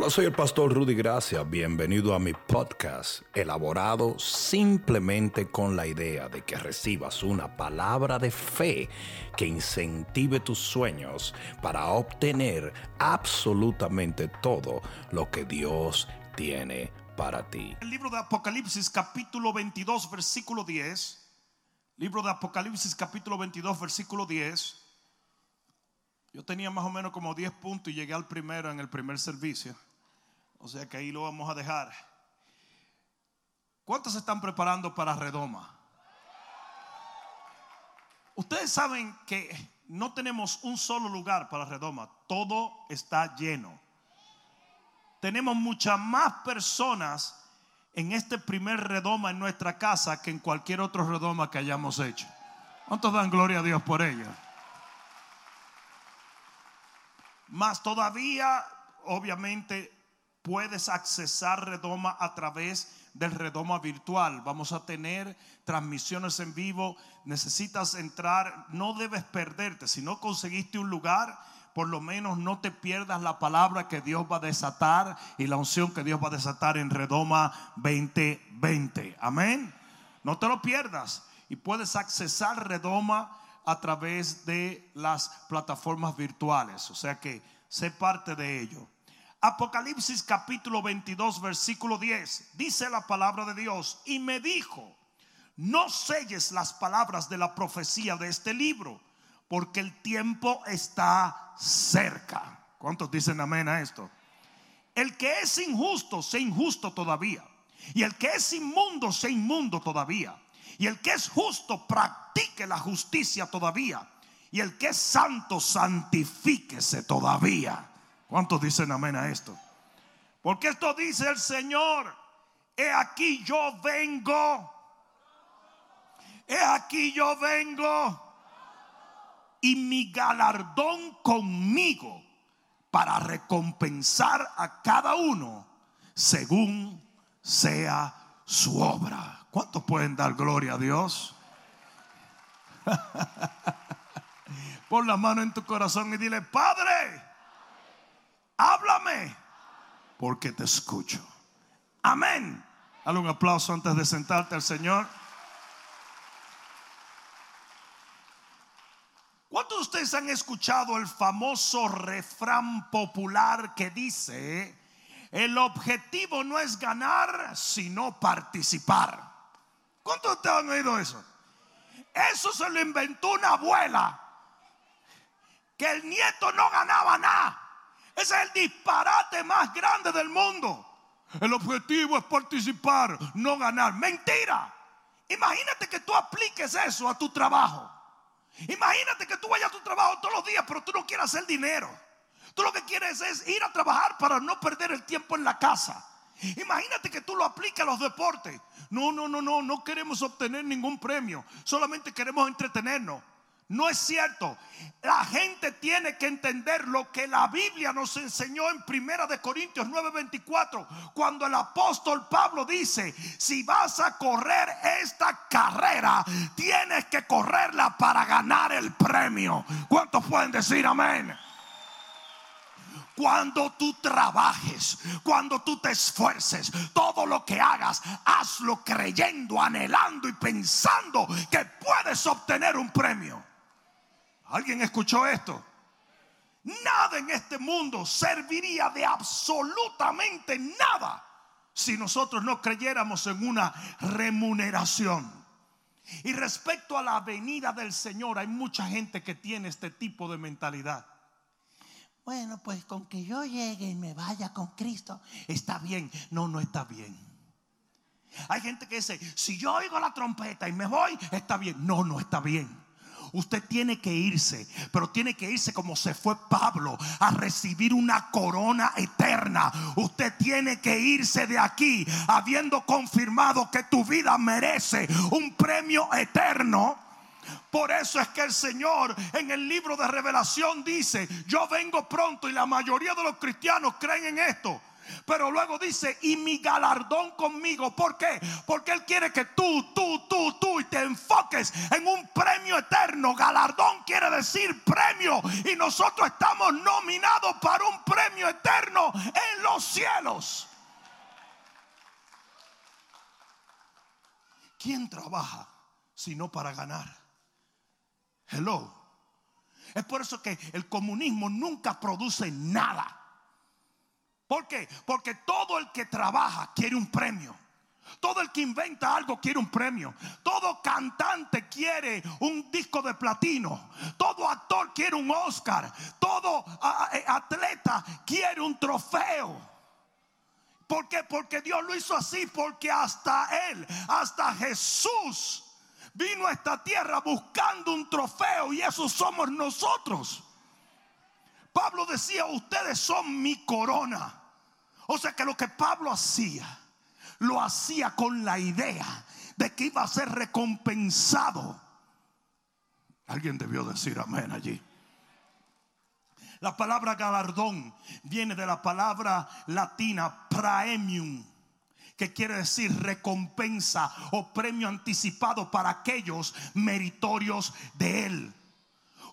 Hola, soy el pastor Rudy Gracia. Bienvenido a mi podcast, elaborado simplemente con la idea de que recibas una palabra de fe que incentive tus sueños para obtener absolutamente todo lo que Dios tiene para ti. El libro de Apocalipsis capítulo 22 versículo 10. Libro de Apocalipsis capítulo 22 versículo 10. Yo tenía más o menos como 10 puntos y llegué al primero en el primer servicio. O sea que ahí lo vamos a dejar. ¿Cuántos se están preparando para Redoma? Ustedes saben que no tenemos un solo lugar para Redoma. Todo está lleno. Tenemos muchas más personas en este primer Redoma en nuestra casa que en cualquier otro Redoma que hayamos hecho. ¿Cuántos dan gloria a Dios por ello? Más todavía, obviamente, puedes accesar Redoma a través del Redoma virtual. Vamos a tener transmisiones en vivo. Necesitas entrar, no debes perderte. Si no conseguiste un lugar, por lo menos no te pierdas la palabra que Dios va a desatar y la unción que Dios va a desatar en Redoma 2020. Amén. No te lo pierdas. Y puedes accesar Redoma a través de las plataformas virtuales. O sea que sé parte de ello. Apocalipsis capítulo 22 versículo 10 dice la palabra de Dios y me dijo, no selles las palabras de la profecía de este libro, porque el tiempo está cerca. ¿Cuántos dicen amén a esto? El que es injusto, sea injusto todavía. Y el que es inmundo, sea inmundo todavía. Y el que es justo, practique la justicia todavía. Y el que es santo, santifíquese todavía. ¿Cuántos dicen amén a esto? Porque esto dice el Señor. He aquí yo vengo. He aquí yo vengo. Y mi galardón conmigo para recompensar a cada uno según sea su obra. ¿Cuántos pueden dar gloria a Dios? Pon la mano en tu corazón y dile, Padre, porque te escucho. Amén. Dale un aplauso antes de sentarte al Señor. ¿Cuántos de ustedes han escuchado el famoso refrán popular que dice, el objetivo no es ganar, sino participar? ¿Cuántos de ustedes han oído eso? Eso se lo inventó una abuela, que el nieto no ganaba nada. Ese es el disparate más grande del mundo. El objetivo es participar, no ganar. Mentira. Imagínate que tú apliques eso a tu trabajo. Imagínate que tú vayas a tu trabajo todos los días, pero tú no quieres hacer dinero. Tú lo que quieres es ir a trabajar para no perder el tiempo en la casa. Imagínate que tú lo apliques a los deportes. No, no, no, no, no queremos obtener ningún premio. Solamente queremos entretenernos. No es cierto. La gente tiene que entender lo que la Biblia nos enseñó en Primera de Corintios 9:24, cuando el apóstol Pablo dice, si vas a correr esta carrera, tienes que correrla para ganar el premio. ¿Cuántos pueden decir amén? Cuando tú trabajes, cuando tú te esfuerces, todo lo que hagas, hazlo creyendo, anhelando y pensando que puedes obtener un premio. ¿Alguien escuchó esto? Nada en este mundo serviría de absolutamente nada si nosotros no creyéramos en una remuneración. Y respecto a la venida del Señor, hay mucha gente que tiene este tipo de mentalidad. Bueno, pues con que yo llegue y me vaya con Cristo, está bien. No, no está bien. Hay gente que dice, si yo oigo la trompeta y me voy, está bien. No, no está bien. Usted tiene que irse, pero tiene que irse como se fue Pablo a recibir una corona eterna. Usted tiene que irse de aquí habiendo confirmado que tu vida merece un premio eterno. Por eso es que el Señor en el libro de revelación dice, yo vengo pronto y la mayoría de los cristianos creen en esto. Pero luego dice, y mi galardón conmigo. ¿Por qué? Porque Él quiere que tú, tú, tú, tú y te enfoques en un premio eterno. Galardón quiere decir premio. Y nosotros estamos nominados para un premio eterno en los los cielos. ¿Quién trabaja sino para ganar? Hello. Es por eso que el comunismo nunca produce nada. ¿Por qué? Porque todo el que trabaja quiere un premio. Todo el que inventa algo quiere un premio. Todo cantante quiere un disco de platino. Todo actor quiere un Oscar. Todo eh, atleta quiere un trofeo. ¿Por qué? Porque Dios lo hizo así. Porque hasta Él, hasta Jesús, vino a esta tierra buscando un trofeo. Y eso somos nosotros. Pablo decía, ustedes son mi corona. O sea que lo que Pablo hacía, lo hacía con la idea de que iba a ser recompensado. Alguien debió decir amén allí. La palabra galardón viene de la palabra latina praemium, que quiere decir recompensa o premio anticipado para aquellos meritorios de él.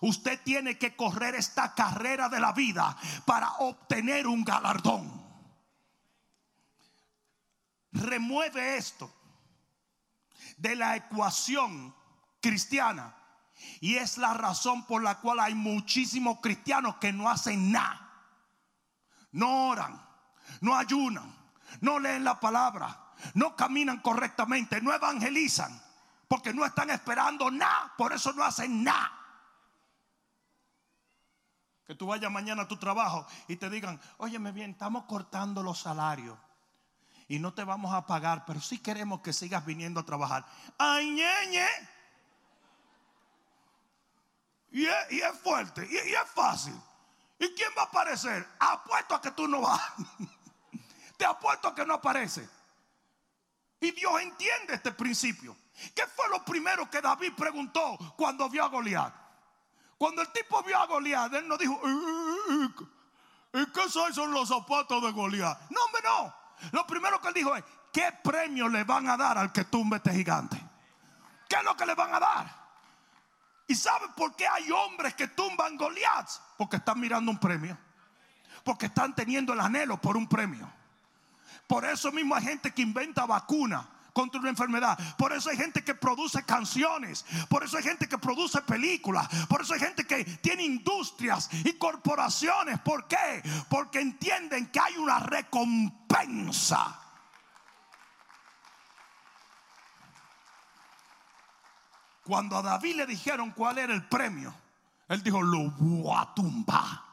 Usted tiene que correr esta carrera de la vida para obtener un galardón remueve esto de la ecuación cristiana. Y es la razón por la cual hay muchísimos cristianos que no hacen nada. No oran, no ayunan, no leen la palabra, no caminan correctamente, no evangelizan, porque no están esperando nada, por eso no hacen nada. Que tú vayas mañana a tu trabajo y te digan, óyeme bien, estamos cortando los salarios y no te vamos a pagar, pero sí queremos que sigas viniendo a trabajar. ¡Ay, ñeñe! Y es, fuerte, y, es fácil. ¿Y quién va a aparecer? Apuesto a que tú no vas. Te apuesto a que no aparece. Y Dios entiende este principio. ¿Qué fue lo primero que David preguntó cuando vio a Goliat? Cuando el tipo vio a Goliat, él no dijo, ¿y qué son los zapatos de Goliat? No, hombre, no. Lo primero que él dijo es, ¿qué premio le van a dar al que tumbe este gigante? ¿Qué es lo que le van a dar? ¿Y saben por qué hay hombres que tumban Goliath? Porque están mirando un premio. Porque están teniendo el anhelo por un premio. Por eso mismo hay gente que inventa vacunas contra una enfermedad. Por eso hay gente que produce canciones. Por eso hay gente que produce películas. Por eso hay gente que tiene industrias y corporaciones. ¿Por qué? Porque entienden que hay una recompensa. Cuando a David le dijeron cuál era el premio, él dijo, lo voy a tumbar.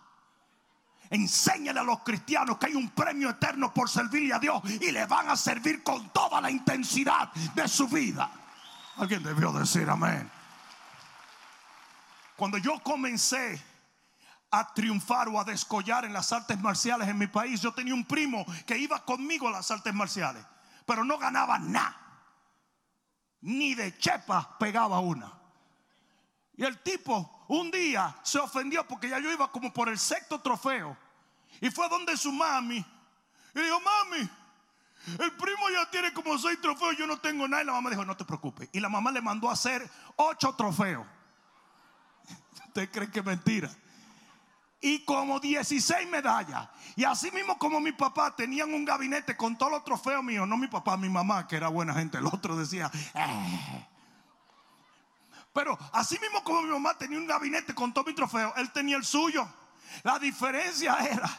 Enséñale a los cristianos que hay un premio eterno por servirle a Dios y le van a servir con toda la intensidad de su vida. Alguien debió decir amén. Cuando yo comencé a triunfar o a descollar en las artes marciales en mi país, yo tenía un primo que iba conmigo a las artes marciales, pero no ganaba nada. Ni de chepa pegaba una. Y el tipo un día se ofendió porque ya yo iba como por el sexto trofeo. Y fue donde su mami. Y dijo, mami, el primo ya tiene como seis trofeos, yo no tengo nada. Y la mamá dijo, no te preocupes. Y la mamá le mandó a hacer ocho trofeos. ¿Usted cree que es mentira? Y como 16 medallas. Y así mismo como mi papá tenían un gabinete con todos los trofeos míos. No mi papá, mi mamá, que era buena gente. El otro decía, eh. Pero así mismo como mi mamá tenía un gabinete con todos mis trofeos, él tenía el suyo. La diferencia era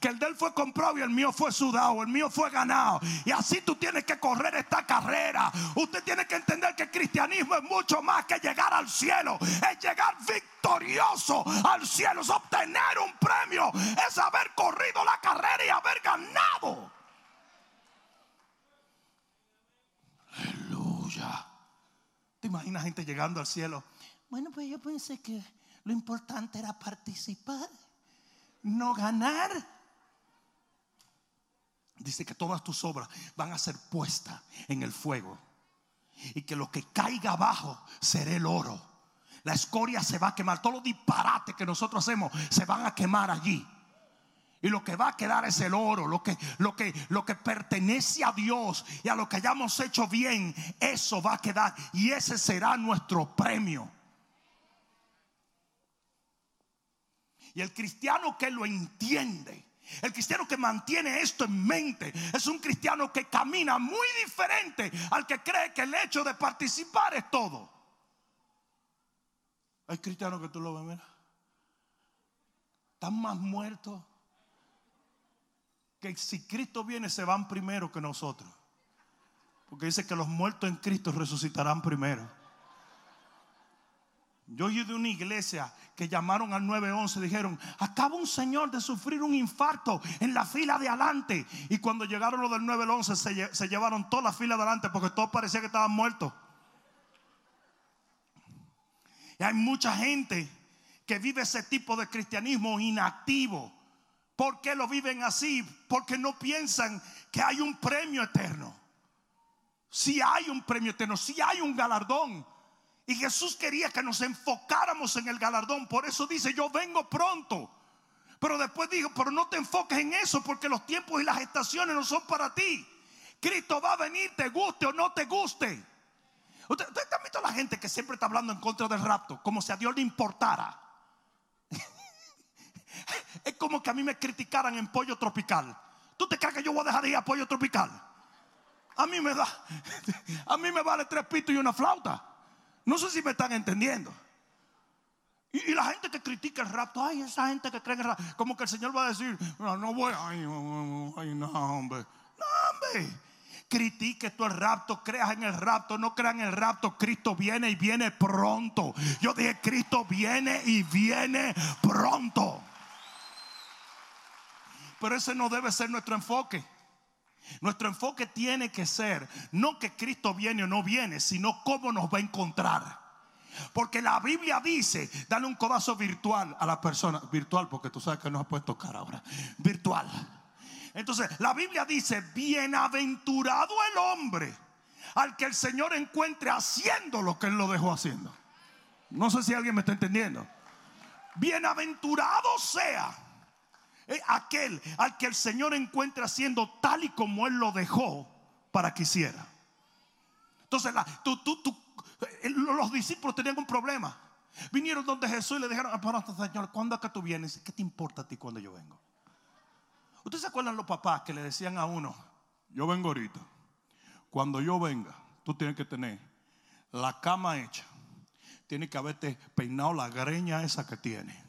que el de él fue comprado y el mío fue sudado, el mío fue ganado. Y así tú tienes que correr esta carrera. Usted tiene que entender que el cristianismo es mucho más que llegar al cielo. Es llegar victorioso al cielo, es obtener un premio, es haber corrido la carrera y haber ganado. Aleluya. ¿Te imaginas gente llegando al cielo? Bueno, pues yo pensé que lo importante era participar, no ganar. Dice que todas tus obras van a ser puestas en el fuego. Y que lo que caiga abajo será el oro. La escoria se va a quemar. Todos los disparates que nosotros hacemos se van a quemar allí. Y lo que va a quedar es el oro, lo que, lo, que, lo que pertenece a Dios y a lo que hayamos hecho bien, eso va a quedar. Y ese será nuestro premio. Y el cristiano que lo entiende El cristiano que mantiene esto en mente es un cristiano que camina muy diferente al que cree que el hecho de participar es todo. Hay cristianos que tú lo ves, mira. Están más muertos que si Cristo viene se van primero que nosotros. Porque dice que los muertos en Cristo resucitarán primero. Yo oí de una iglesia que llamaron al 911 dijeron, acaba un señor de sufrir un infarto en la fila de adelante. Y cuando llegaron los del 911 se, se llevaron toda la fila de adelante porque todos parecía que estaban muertos. Y hay mucha gente que vive ese tipo de cristianismo inactivo. ¿Por qué lo viven así? Porque no piensan que hay un premio eterno. Si hay un premio eterno, si hay un galardón. Y Jesús quería que nos enfocáramos en el galardón. Por eso dice, yo vengo pronto. Pero después dijo, pero no te enfoques en eso porque los tiempos y las estaciones no son para ti. Cristo va a venir, te guste o no te guste. Usted, usted a la gente que siempre está hablando en contra del rapto, como si a Dios le importara. es como que a mí me criticaran en pollo tropical. ¿Tú te crees que yo voy a dejar de ir a pollo tropical? A mí me da, a mí me vale tres pitos y una flauta. No sé si me están entendiendo. Y, la gente que critica el rapto, ay, esa gente que cree en el rapto, como que el Señor va a decir, no, no voy, ay, ay, no, hombre. No, hombre. Critique tú el rapto, creas en el rapto, no creas en el rapto. Cristo viene y viene pronto. Yo dije, Cristo viene y viene pronto. Pero ese no debe ser nuestro enfoque. Nuestro enfoque tiene que ser no que Cristo viene o no viene, sino cómo nos va a encontrar. Porque la Biblia dice, dale un codazo virtual a la persona, virtual porque tú sabes que no se puede tocar ahora, virtual. Entonces, la Biblia dice, bienaventurado el hombre al que el Señor encuentre haciendo lo que Él lo dejó haciendo. No sé si alguien me está entendiendo. Bienaventurado sea aquel al que el Señor encuentre haciendo tal y como Él lo dejó para que hiciera. Entonces, eh, los discípulos tenían un problema. Vinieron donde Jesús y le dijeron, ah, Señor, ¿cuándo que tú vienes? ¿Qué te importa a ti cuando yo vengo? ¿Ustedes se acuerdan los papás que le decían a uno, yo vengo ahorita? Cuando yo venga, tú tienes que tener la cama hecha. Tienes que haberte peinado la greña esa que tiene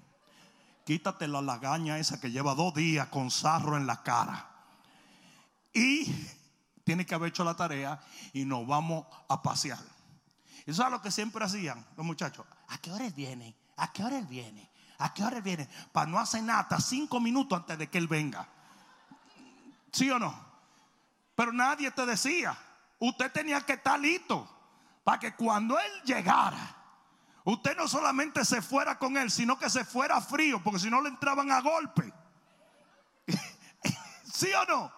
quítate la lagaña esa que lleva dos días con sarro en la cara. Y tiene que haber hecho la tarea y nos vamos a pasear. Eso es lo que siempre hacían los muchachos. ¿A qué hora viene? ¿A qué hora viene? ¿A qué hora viene? Para no hacer nada, cinco minutos antes de que él venga. ¿Sí o no? Pero nadie te decía. Usted tenía que estar listo para que cuando él llegara, Usted no solamente se fuera con él, sino que se fuera frío, porque si no le entraban a golpe. ¿Sí o no?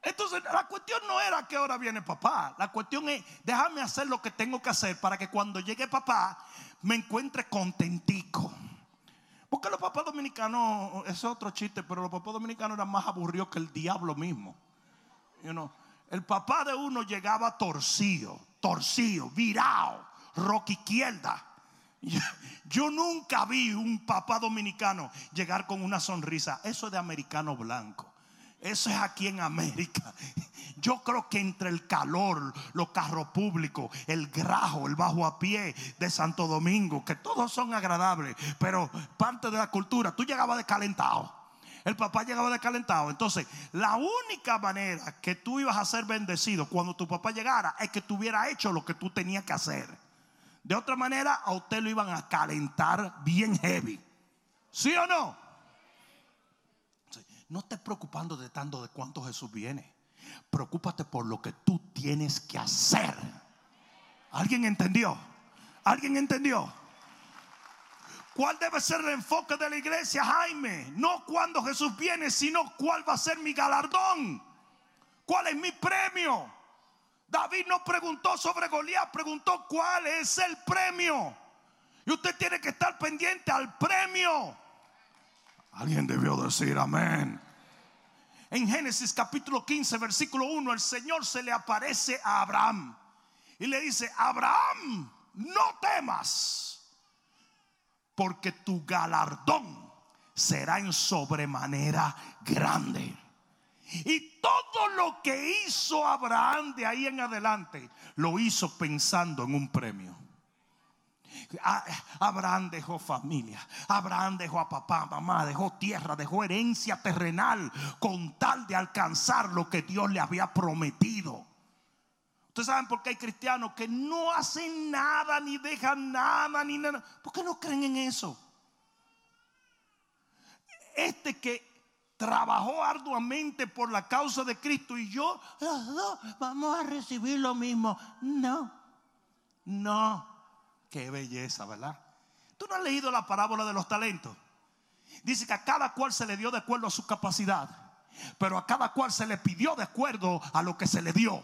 Entonces la cuestión no era que ahora viene papá. La cuestión es, déjame hacer lo que tengo que hacer para que cuando llegue papá me encuentre contentico. Porque los papás dominicanos, es otro chiste, pero los papás dominicanos eran más aburridos que el diablo mismo. el papá de uno llegaba torcido, torcido, virado roca izquierda. Yo nunca vi un papá dominicano llegar con una sonrisa. Eso es de americano blanco. Eso es aquí en América. Yo creo que entre el calor, los carros públicos, el grajo, el bajo a pie de Santo Domingo, que todos son agradables, pero parte de la cultura, tú llegabas descalentado. El papá llegaba descalentado. Entonces, la única manera que tú ibas a ser bendecido cuando tu papá llegara es que tú hubieras hecho lo que tú tenías que hacer. De otra manera, a usted lo iban a calentar bien heavy. ¿Sí o no? No estés preocupando de tanto de cuánto Jesús viene. Preocúpate por lo que tú tienes que hacer. ¿Alguien entendió? ¿Alguien entendió? ¿Cuál debe ser el enfoque de la iglesia, Jaime? No cuando Jesús viene, sino cuál va a ser mi galardón. ¿Cuál es mi premio? David no preguntó sobre Goliat, preguntó cuál es el premio. Y usted tiene que estar pendiente al premio. Alguien debió decir amén. En Génesis capítulo 15, versículo 1, el Señor se le aparece a Abraham y le dice, Abraham, no temas, porque tu galardón será en sobremanera grande. Y todo lo que hizo Abraham de ahí en adelante, lo hizo pensando en un premio. Abraham dejó familia, Abraham dejó a papá, mamá, dejó tierra, dejó herencia terrenal con tal de alcanzar lo que Dios le había prometido. Ustedes saben por qué hay cristianos que no hacen nada, ni dejan nada, ni nada. ¿Por qué no creen en eso? Este que trabajó arduamente por la causa de Cristo y yo, vamos a recibir lo mismo. No, no. Qué belleza, ¿verdad? Tú no has leído la parábola de los talentos. Dice que a cada cual se le dio de acuerdo a su capacidad, pero a cada cual se le pidió de acuerdo a lo que se le dio.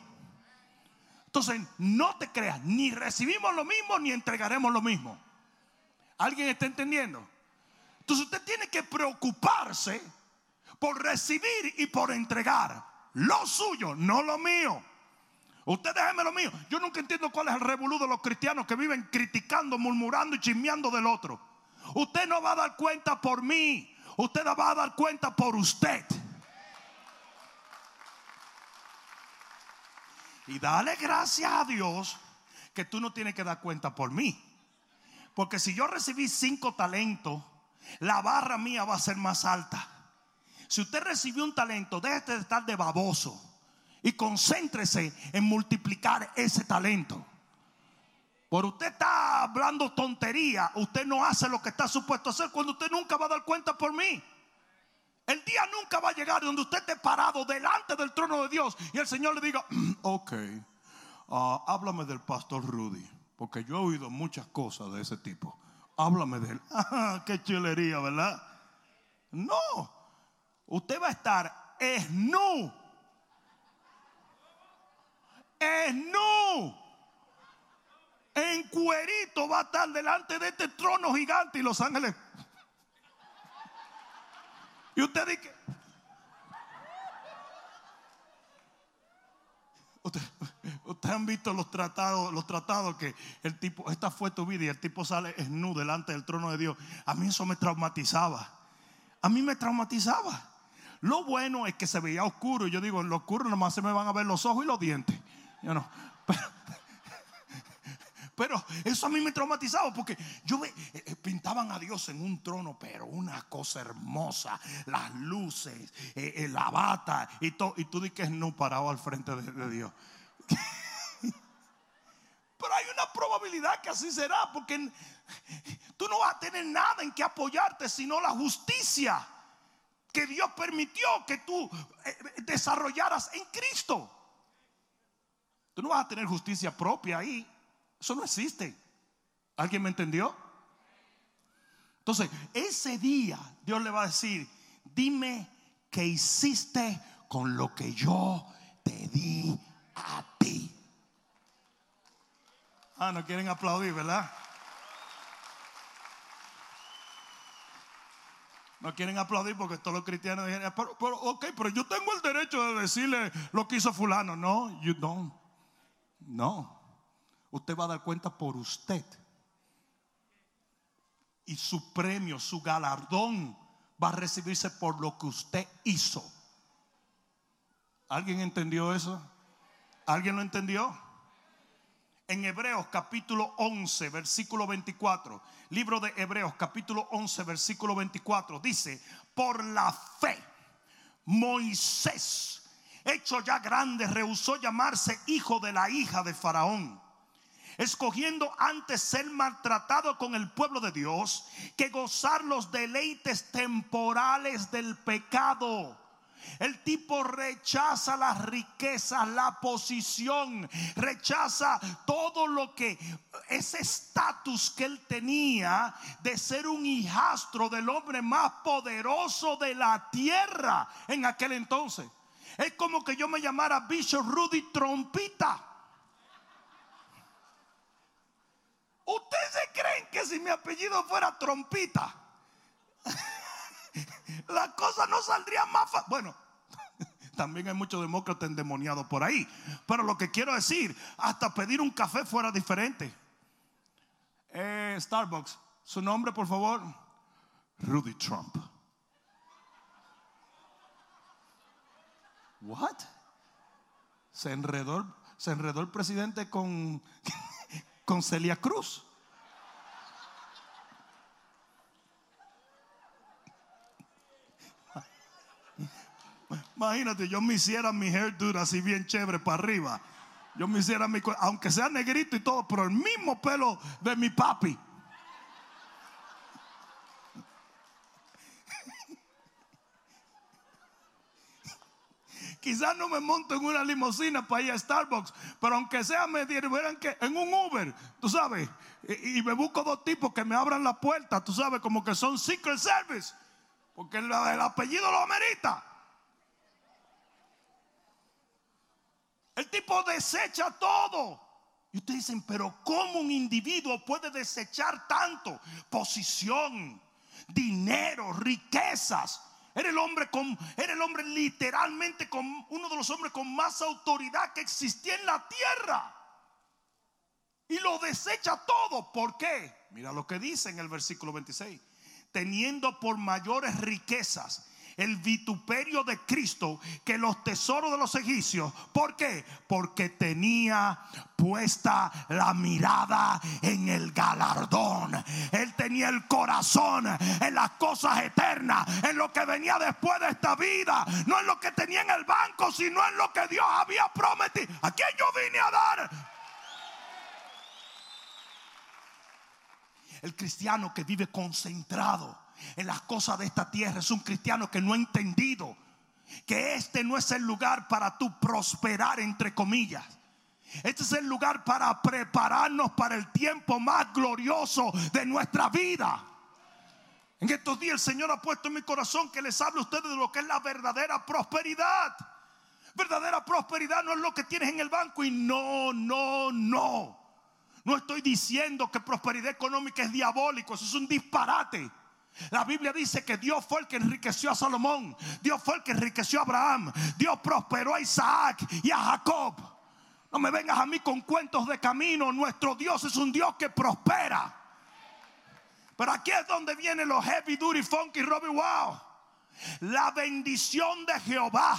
Entonces, no te creas, ni recibimos lo mismo ni entregaremos lo mismo. ¿Alguien está entendiendo? Entonces usted tiene que preocuparse por recibir y por entregar lo suyo, no lo mío. Usted déjeme lo mío. Yo nunca entiendo cuál es el revolú de los cristianos que viven criticando, murmurando y chismeando del otro. Usted no va a dar cuenta por mí. Usted va a dar cuenta por usted. Y dale gracias a Dios que tú no tienes que dar cuenta por mí. Porque si yo recibí cinco talentos, la barra mía va a ser más alta. Si usted recibió un talento, déjese de estar de baboso y concéntrese en multiplicar ese talento. Por usted está hablando tontería, usted no hace lo que está supuesto a hacer cuando usted nunca va a dar cuenta por mí. El día nunca va a llegar donde usted esté parado delante del trono de Dios y el Señor le diga, ok, ah, háblame del pastor Rudy, porque yo he oído muchas cosas de ese tipo. Háblame de él. Ah, qué chulería, ¿verdad? No, usted va a estar esnu nu en cuerito va a estar delante de este trono gigante y los ángeles. Y usted dice, Ustedes usted han visto los tratados, los tratados que el tipo, esta fue tu vida y el tipo sale nu delante del trono de Dios. A mí eso me traumatizaba. A mí me traumatizaba. Lo bueno es que se veía oscuro. Y yo digo, en lo oscuro nomás se me van a ver los ojos y los dientes. No. Pero, eso a mí me traumatizaba porque yo eh, eh, pintaban a Dios en un trono, pero una cosa hermosa, las luces, eh, la bata y todo. Y tú dices no parado al frente de, Dios. Pero hay una probabilidad que así será, porque tú no vas a tener nada en que apoyarte, sino la justicia que Dios permitió que tú desarrollaras en Cristo. Tú no vas a tener justicia propia ahí. Eso no existe. ¿Alguien me entendió? Entonces, ese día Dios le va a decir, dime qué hiciste con lo que yo te di a ti. Ah, no quieren aplaudir, ¿verdad? No quieren aplaudir porque todos los cristianos dijeron, pero, pero, ok, pero yo tengo el derecho de decirle lo que hizo fulano. No, you don't. No, usted va a dar cuenta por usted. Y su premio, su galardón va a recibirse por lo que usted hizo. ¿Alguien entendió eso? ¿Alguien lo entendió? En Hebreos capítulo 11, versículo 24, libro de Hebreos capítulo 11, versículo 24, dice, por la fe, Moisés hecho ya grande, rehusó llamarse hijo de la hija de Faraón, escogiendo antes ser maltratado con el pueblo de Dios que gozar los deleites temporales del pecado. El tipo rechaza las riquezas, la posición, rechaza todo lo que ese estatus que él tenía de ser un hijastro del hombre más poderoso de la tierra en aquel entonces. Es como que yo me llamara Bishop Rudy Trompita. ¿Ustedes creen que si mi apellido fuera Trompita, las cosas no saldrían más fácil. Bueno, también hay muchos demócratas endemoniados por ahí. Pero lo que quiero decir, hasta pedir un café fuera diferente. Eh, Starbucks, su nombre, por favor. Rudy Trump. What? Se enredó, se enredó el presidente con, con Celia Cruz. Imagínate, yo me hiciera mi hairdo así bien chévere para arriba. Yo me hiciera mi, aunque sea negrito y todo, pero el mismo pelo de mi papi. Quizás no me monto en una limusina para ir a Starbucks, pero aunque sea me dieran que en un Uber, tú sabes, y, me busco dos tipos que me abran la puerta, tú sabes, como que son Secret Service, porque el apellido lo amerita. El tipo desecha todo. Y ustedes dicen, pero ¿cómo un individuo puede desechar tanto? Posición, dinero, riquezas. Era el hombre con, era el hombre literalmente con uno de los hombres con más autoridad que existía en la tierra. Y lo desecha todo. ¿Por qué? Mira lo que dice en el versículo 26. Teniendo por mayores riquezas el vituperio de Cristo que los tesoros de los egipcios. ¿Por qué? Porque tenía puesta la mirada en el galardón. Él tenía el corazón en las cosas eternas, en lo que venía después de esta vida, no en lo que tenía en el banco, sino en lo que Dios había prometido. ¿A quién yo vine a dar? El cristiano que vive concentrado en las cosas de esta tierra. Es un cristiano que no ha entendido que este no es el lugar para tu prosperar, entre comillas. Este es el lugar para prepararnos para el tiempo más glorioso de nuestra vida. En estos días el Señor ha puesto en mi corazón que les hable a ustedes de lo que es la verdadera prosperidad. Verdadera prosperidad no es lo que tienes en el banco y no, no, no. No estoy diciendo que prosperidad económica es diabólico, eso es un disparate. La Biblia dice que Dios fue el que enriqueció a Salomón. Dios fue el que enriqueció a Abraham. Dios prosperó a Isaac y a Jacob. No me vengas a mí con cuentos de camino. Nuestro Dios es un Dios que prospera. Pero aquí es donde vienen los heavy duty funky Robbie Wow. La bendición de Jehová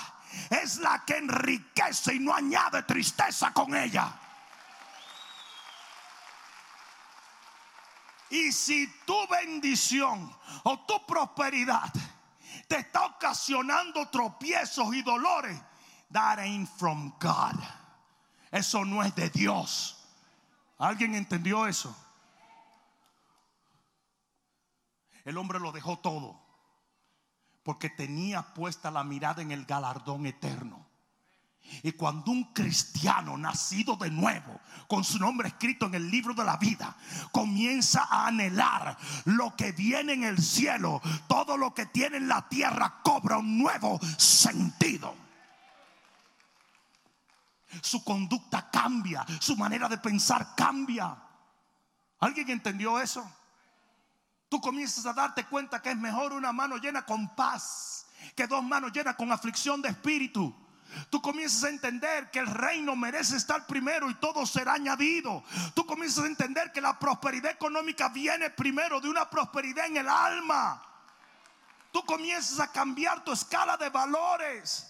es la que enriquece y no añade tristeza con ella. Y si tu bendición o tu prosperidad te está ocasionando tropiezos y dolores, that ain't from God. Eso no es de Dios. ¿Alguien entendió eso? El hombre lo dejó todo porque tenía puesta la mirada en el galardón eterno. Y cuando un cristiano nacido de nuevo, con su nombre escrito en el libro de la vida, comienza a anhelar lo que viene en el cielo, todo lo que tiene en la tierra cobra un nuevo sentido. Su conducta cambia, su manera de pensar cambia. ¿Alguien entendió eso? Tú comienzas a darte cuenta que es mejor una mano llena con paz que dos manos llenas con aflicción de espíritu. Tú comienzas a entender que el reino merece estar primero y todo será añadido. Tú comienzas a entender que la prosperidad económica viene primero de una prosperidad en el alma. Tú comienzas a cambiar tu escala de valores.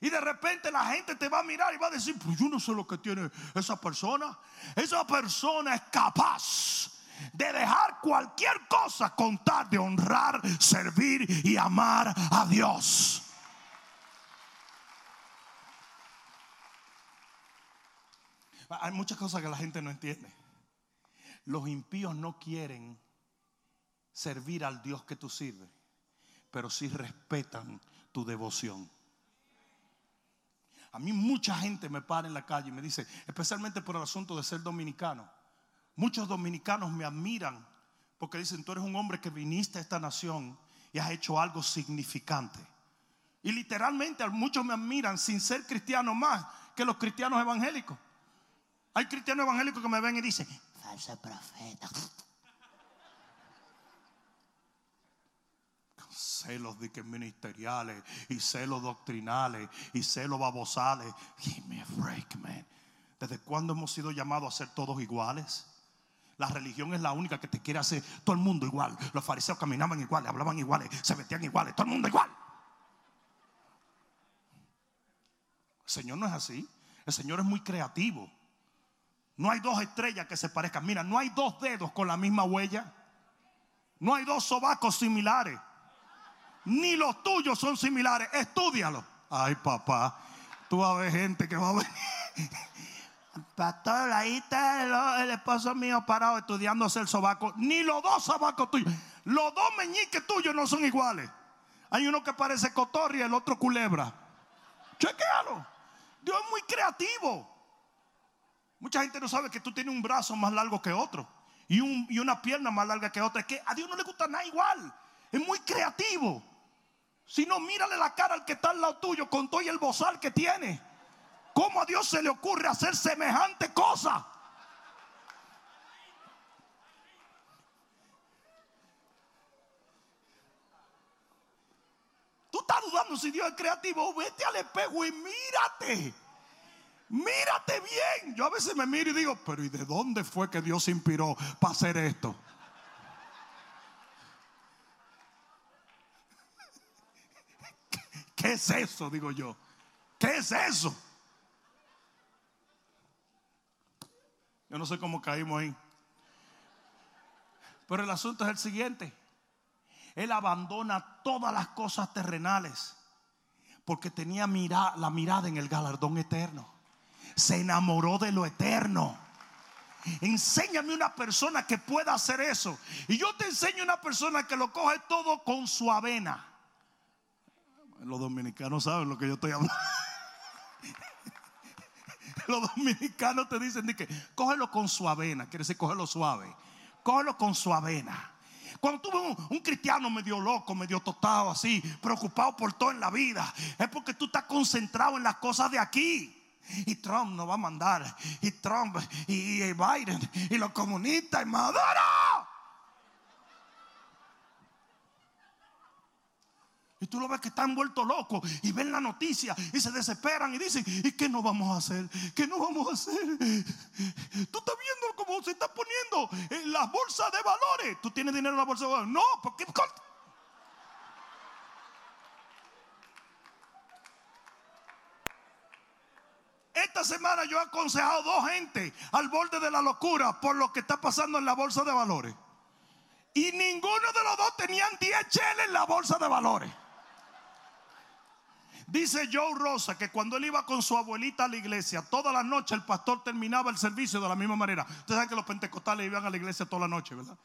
Y de repente la gente te va a mirar y va a decir, pues yo no sé lo que tiene esa persona. Esa persona es capaz de dejar cualquier cosa con tal de honrar, servir y amar a Dios. Hay muchas cosas que la gente no entiende. Los impíos no quieren servir al Dios que tú sirves, pero sí respetan tu devoción. A mí mucha gente me para en la calle y me dice, especialmente por el asunto de ser dominicano, muchos dominicanos me admiran porque dicen, tú eres un hombre que viniste a esta nación y has hecho algo significante. Y literalmente muchos me admiran sin ser cristianos más que los cristianos evangélicos. Hay cristianos evangélicos que me ven y dicen, falsa profeta. celos de que ministeriales y celos doctrinales y celos babosales. Give me a break, man. ¿Desde cuándo hemos sido llamados a ser todos iguales? La religión es la única que te quiere hacer todo el mundo igual. Los fariseos caminaban iguales, hablaban iguales, se vestían iguales, todo el mundo igual. Señor no es así. El Señor es muy creativo. No hay dos estrellas que se parezcan. Mira, no hay dos dedos con la misma huella. No hay dos sobacos similares. Ni los tuyos son similares. Estudialo. Ay, papá. Tú vas a ver gente que va a venir. Pastor, ahí está el, esposo mío parado estudiándose el sobaco. Ni los dos sobacos tuyos. Los dos meñiques tuyos no son iguales. Hay uno que parece cotorri y el otro culebra. Chequéalo. Dios es muy creativo. Mucha gente no sabe que tú tienes un brazo más largo que otro y, y una pierna más larga que otra. Es que a Dios no le gusta nada igual. Es muy creativo. Si no, mírale la cara al que está al lado tuyo con todo y el bozal que tiene. ¿Cómo a Dios se le ocurre hacer semejante cosa? Tú estás dudando si Dios es creativo. Vete al espejo y mírate. Mírate bien. Yo a veces me miro y digo, pero ¿y de dónde fue que Dios se inspiró para hacer esto? ¿Qué es eso? Digo yo. ¿Qué es eso? Yo no sé cómo caímos ahí. Pero el asunto es el siguiente. Él abandona todas las cosas terrenales porque tenía la mirada en el galardón eterno. Se enamoró de lo eterno. Enséñame una persona que pueda hacer eso. Y yo te enseño una persona que lo coge todo con su avena. Los dominicanos saben lo que yo estoy hablando. Los dominicanos te dicen que cógelo con su avena, quiere decir cógelo suave. Cógelo con su avena. Cuando tú ves un, cristiano medio loco, medio tostado así, preocupado por todo en la vida, es porque tú estás concentrado en las cosas de aquí. Y Trump nos va a mandar. Y Trump y, Biden y los comunistas y Maduro. Y tú lo ves que están vueltos locos y ven la noticia y se desesperan y dicen, ¿y qué no vamos a hacer? ¿Qué no vamos a hacer? Tú estás viendo cómo se está poniendo en las bolsas de valores. ¿Tú tienes dinero en la bolsa de valores? No, porque... Esta semana yo he aconsejado dos gente al borde de la locura por lo que está pasando en la bolsa de valores. Y ninguno de los dos tenían 10 cheles en la bolsa de valores. Dice Joe Rosa que cuando él iba con su abuelita a la iglesia, toda la noche el pastor terminaba el servicio de la misma manera. Ustedes saben que los pentecostales iban a la iglesia toda la noche, ¿verdad?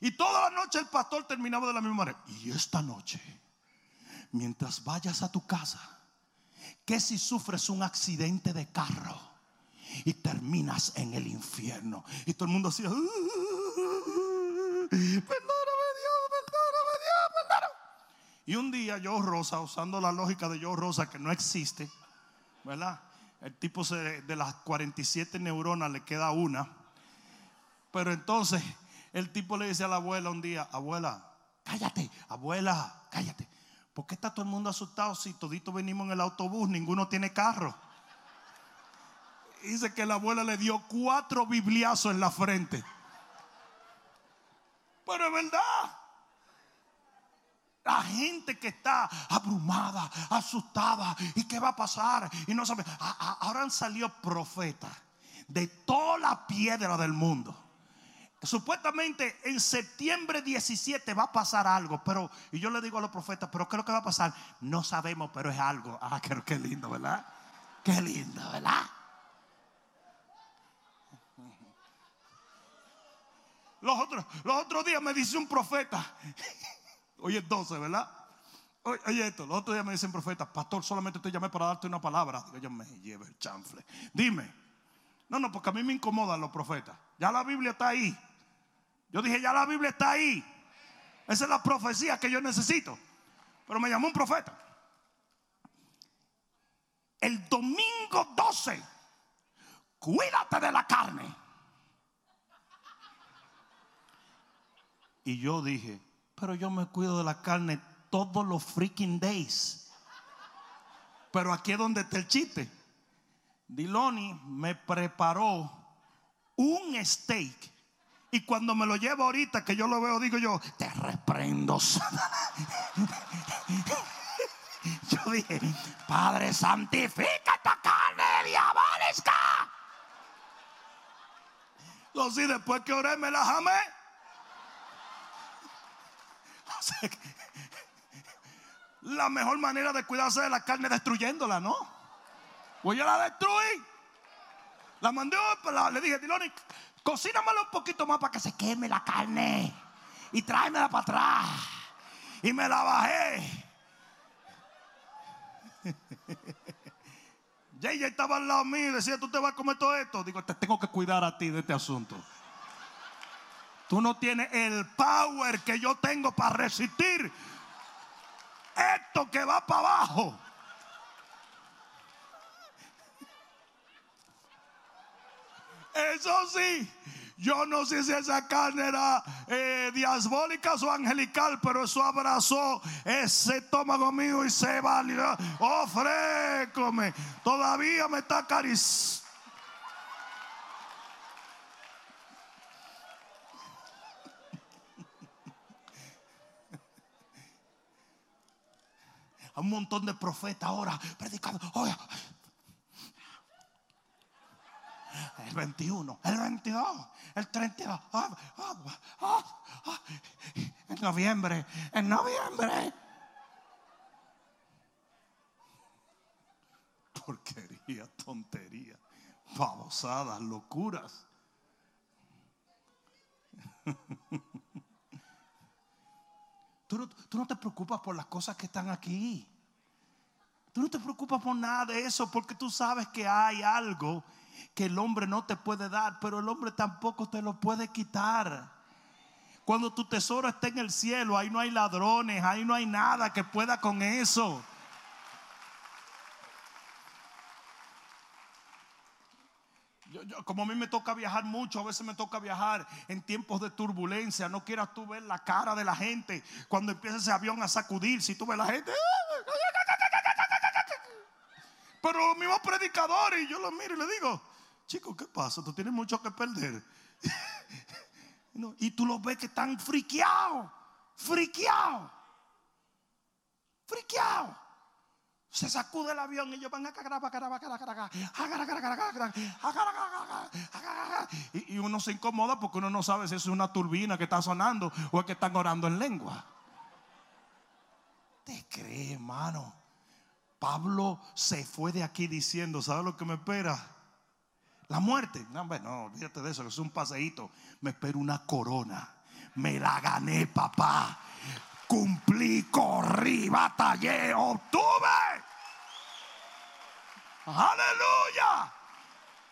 Y toda la noche el pastor terminaba de la misma manera. Y esta noche, mientras vayas a tu casa, que si sufres un accidente de carro y terminas en el infierno? Y todo el mundo decía, Y un día Joe Rosa, usando la lógica de Joe Rosa que no existe, ¿verdad? El tipo de las 47 neuronas le queda una. Pero entonces el tipo le dice a la abuela un día, abuela, cállate, abuela, cállate. ¿Por qué está todo el mundo asustado si todito venimos en el autobús, ninguno tiene carro? Dice que la abuela le dio cuatro bibliazos en la frente. Pero es verdad. La gente que está abrumada, asustada, ¿y qué va a pasar? Y no sabe. Ahora han salido profetas de toda la piedra del mundo. Supuestamente en septiembre 17 va a pasar algo, pero y yo le digo a los profetas, pero ¿qué es lo que va a pasar? No sabemos, pero es algo. Ah, qué, qué lindo, ¿verdad? Qué lindo, ¿verdad? Los otros, los otros días me dice un profeta, Hoy es 12, ¿verdad? Oye, esto, los otros días me dicen profeta, pastor, solamente te llamé para darte una palabra. Digo, yo me lleve el chanfle. Dime. No, no, porque a mí me incomodan los profetas. Ya la Biblia está ahí. Yo dije, ya la Biblia está ahí. Esa es la profecía que yo necesito. Pero me llamó un profeta. El domingo 12, cuídate de la carne. Y yo dije, pero yo me cuido de la carne todos los freaking days. Pero aquí es donde está el chiste. Diloni me preparó un steak. Y cuando me lo llevo ahorita, que yo lo veo, digo yo, te reprendo. yo dije, Padre, santifícate acá diabólica. Entonces, después que oré, me la jamé. La mejor manera de cuidarse de la carne es destruyéndola, ¿no? Pues yo la destruí. La mandé, le dije, Diloni, cocínamela un poquito más para que se queme la carne. Y tráemela para atrás. Y me la bajé. Jay estaba al lado mío y decía, tú te vas a comer todo esto. Digo, te tengo que cuidar a ti de este asunto. Tú no tienes el power que yo tengo para resistir esto que va para abajo. Eso sí, yo no sé si esa carne era eh, diabólica o angelical, pero eso abrazó ese estómago mío y se valió. Oh, frécome, todavía me está acariciando. un montón de profetas ahora predicando. Oye, el 21, el 22, el 32. ah, ah, ah, ah, en noviembre, en noviembre. Porquería, tontería, babosadas, locuras. Tú no, tú no te preocupas por las cosas que están aquí. Tú no te preocupas por nada de eso porque tú sabes que hay algo que el hombre no te puede dar, pero el hombre tampoco te lo puede quitar. Cuando tu tesoro está en el cielo, ahí no hay ladrones, ahí no hay nada que pueda con eso. Como a mí me toca viajar mucho, a veces me toca viajar en tiempos de turbulencia. No quieras tú ver la cara de la gente cuando empieza ese avión a sacudir. Si tú ves la gente. Pero los mismos predicadores, y yo los miro y le digo, Chico, ¿qué pasa? Tú tienes mucho que perder. no, y tú los ves que están friqueados, friqueados, friqueados. Se sacude el avión y ellos van a cagar, y, y uno se incomoda porque uno no sabe si es una turbina que está sonando o es que están orando en lengua. ¿Te crees, hermano? Pablo se fue de aquí diciendo, ¿sabes lo que me espera? La muerte. No, hombre, no, olvídate de eso, que es un paseíto. Me espera una corona. Me la gané, papá. Cumplí, corrí, batallé, obtuve. Aleluya.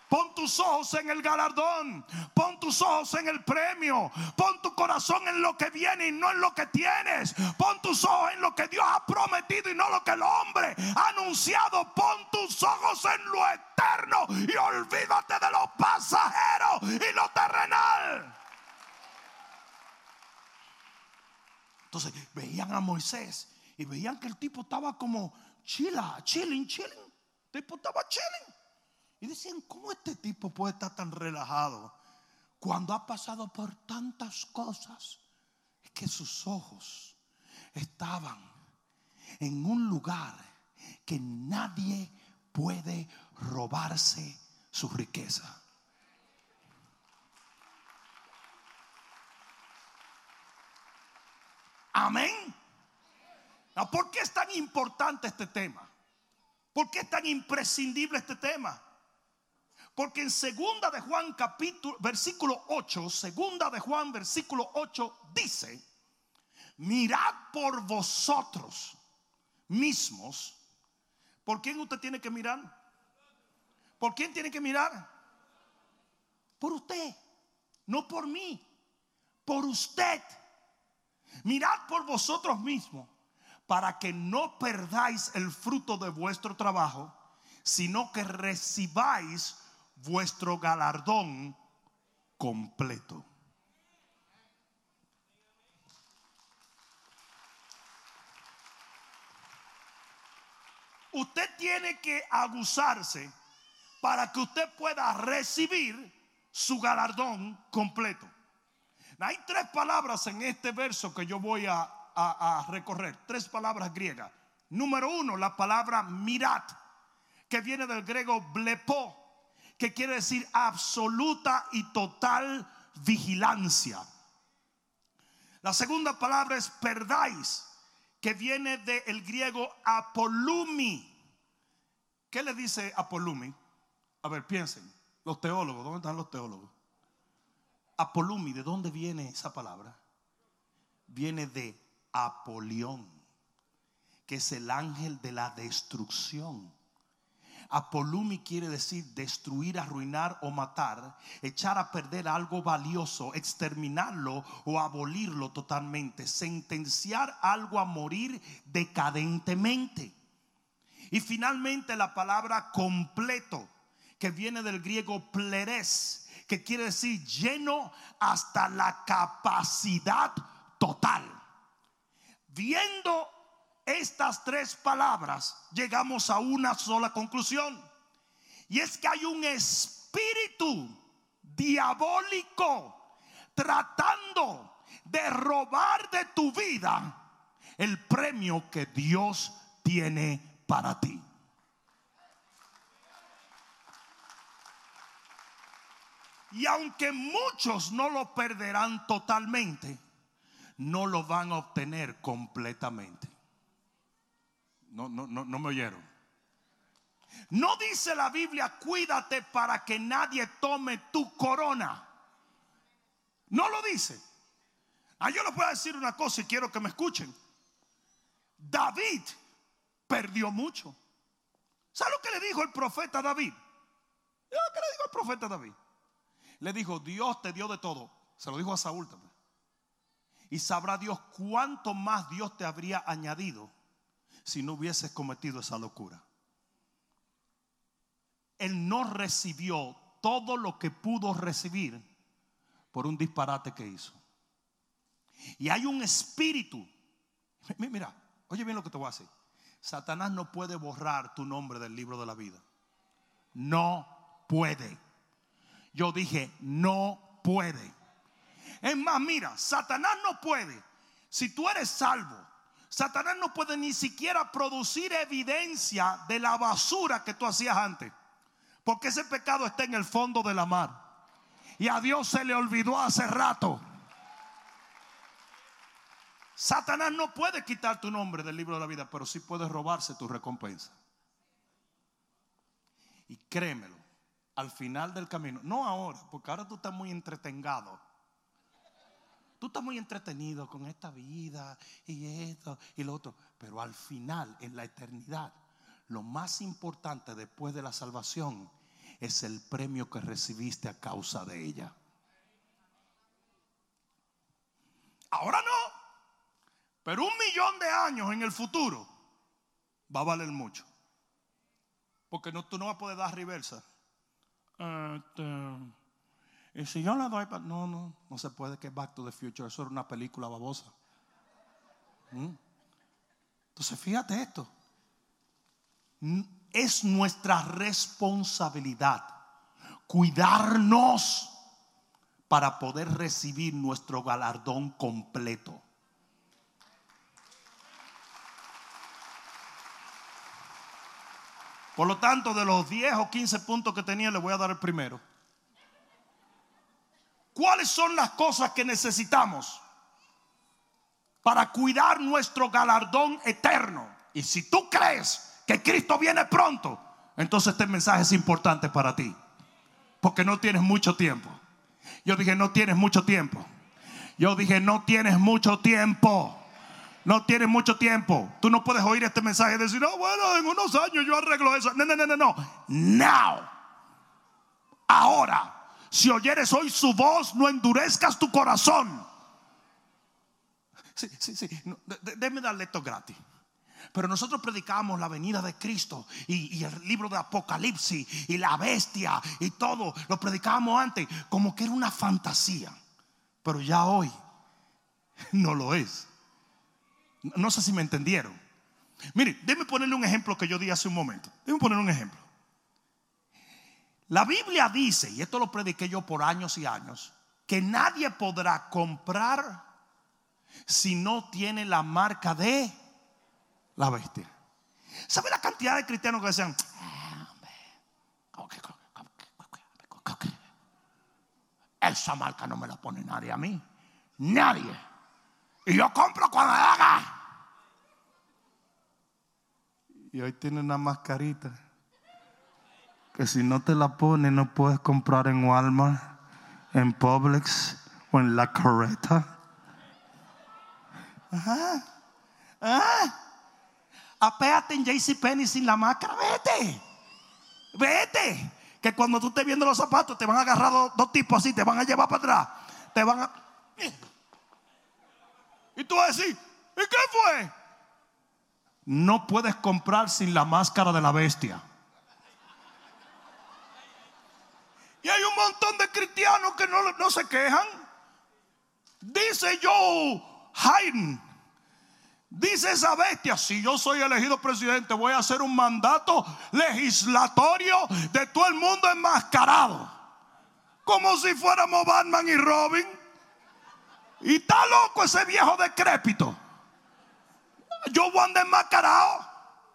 Pon tus ojos en el galardón. Pon tus ojos en el premio. Pon tu corazón en lo que viene y no en lo que tienes. Pon tus ojos en lo que Dios ha prometido y no lo que el hombre ha anunciado. Pon tus ojos en lo eterno y olvídate de lo pasajero y lo terrenal. Entonces veían a Moisés y veían que el tipo estaba como chila, chilling, chilling. El tipo estaba chilling. Y decían, ¿cómo este tipo puede estar tan relajado cuando ha pasado por tantas cosas? Es que sus ojos estaban en un lugar que nadie puede robarse su riqueza. Amén. ¿Por qué es tan importante este tema? ¿Por qué es tan imprescindible este tema? Porque en segunda de Juan capítulo versículo 8, segunda de Juan versículo 8 dice, mirad por vosotros mismos. ¿Por quién usted tiene que mirar? ¿Por quién tiene que mirar? Por usted, no por mí, por usted. Mirad por vosotros mismos para que no perdáis el fruto de vuestro trabajo, sino que recibáis vuestro galardón completo. Usted tiene que abusarse para que usted pueda recibir su galardón completo. Hay tres palabras en este verso que yo voy a, a- a recorrer, tres palabras griegas. Número uno, la palabra mirad, que viene del griego blepo, que quiere decir absoluta y total vigilancia. La segunda palabra es perdais, que viene del griego apolumi. ¿Qué le dice apolumi? A ver, piensen, los teólogos, ¿dónde están los teólogos? Apolumi, ¿de dónde viene esa palabra? Viene de Apolión, que es el ángel de la destrucción. Apolumi quiere decir destruir, arruinar o matar, echar a perder algo valioso, exterminarlo o abolirlo totalmente, sentenciar algo a morir decadentemente. Y finalmente la palabra completo, que viene del griego pleres, que quiere decir lleno hasta la capacidad total. Viendo estas tres palabras llegamos a una sola conclusión. Y es que hay un espíritu diabólico tratando de robar de tu vida el premio que Dios tiene para ti. Y aunque muchos no lo perderán totalmente, no lo van a obtener completamente. No, no, no, no me oyeron. No dice la Biblia, cuídate para que nadie tome tu corona. No lo dice. Ah, yo les voy a decir una cosa y quiero que me escuchen. David perdió mucho. ¿Sabe lo que le dijo el profeta David? ¿Qué le dijo el profeta David? Le dijo, Dios te dio de todo. Se lo dijo a Saúl también. Y sabrá Dios cuánto más Dios te habría añadido si no hubieses cometido esa locura. Él no recibió todo lo que pudo recibir por un disparate que hizo. Y hay un espíritu. Mira, oye bien lo que te voy a decir. Satanás no puede borrar tu nombre del libro de la vida. No puede. Yo dije, no puede. Es más, mira, Satanás no puede. Si tú eres salvo, Satanás no puede ni siquiera producir evidencia de la basura que tú hacías antes. Porque ese pecado está en el fondo de la mar. Y a Dios se le olvidó hace rato. Satanás no puede quitar tu nombre del libro de la vida, pero sí puede robarse tu recompensa. Y créemelo, al final del camino, no ahora, porque ahora tú estás muy entretengado. Tú estás muy entretenido con esta vida y esto y lo otro. Pero al final, en la eternidad, lo más importante después de la salvación es el premio que recibiste a causa de ella. Ahora no. Pero un millón de años en el futuro va a valer mucho. Porque no, tú no vas a poder dar reversa. Este, y si yo le doy, no, no, no se puede que Back to the Future, eso era una película babosa. ¿Mm? Entonces, fíjate esto. Es nuestra responsabilidad cuidarnos para poder recibir nuestro galardón completo. Por lo tanto, de los 10 o 15 puntos que tenía, le voy a dar el primero. ¿Cuáles son las cosas que necesitamos para cuidar nuestro galardón eterno? Y si tú crees que Cristo viene pronto, entonces este mensaje es importante para ti. Porque no tienes mucho tiempo. Yo dije, no tienes mucho tiempo. Yo dije, no tienes mucho tiempo. No tienes mucho tiempo. Tú no puedes oír este mensaje y decir, no, bueno, en unos años yo arreglo eso. No, no, no, no, no. Now. Ahora. Si oyeres hoy su voz, no endurezcas tu corazón. Sí, sí, sí. déme darle esto gratis. Pero nosotros predicamos la venida de Cristo y, el libro de Apocalipsis y la bestia y todo. Lo predicábamos antes como que era una fantasía. Pero ya hoy no lo es. No sé si me entendieron. Mire, déme ponerle un ejemplo que yo di hace un momento. Déme poner un ejemplo. La Biblia dice, y esto lo prediqué yo por años y años, que nadie podrá comprar si no tiene la marca de la bestia. ¿Sabe la cantidad de cristianos que decían? Esa marca no me la pone nadie a mí. Nadie. Y yo compro cuando haga. Y hoy tiene una mascarita que si no te la pones no puedes comprar en Walmart, en Publix o en La Carreta. Ajá. Ah. Apéate en JCPenney sin la máscara. Vete. Vete. Que cuando tú estés viendo los zapatos te van a agarrar dos tipos así, te van a llevar para atrás. Te van a. Y tú vas a decir, ¿y qué fue? No puedes comprar sin la máscara de la bestia. Y hay un montón de cristianos que no, no se quejan. Dice Joe Haydn, dice esa bestia, si yo soy elegido presidente voy a hacer un mandato legislatorio de todo el mundo enmascarado. Como si fuéramos Batman y Robin. Y está loco ese viejo decrépito. Yo voy a andar enmascarado.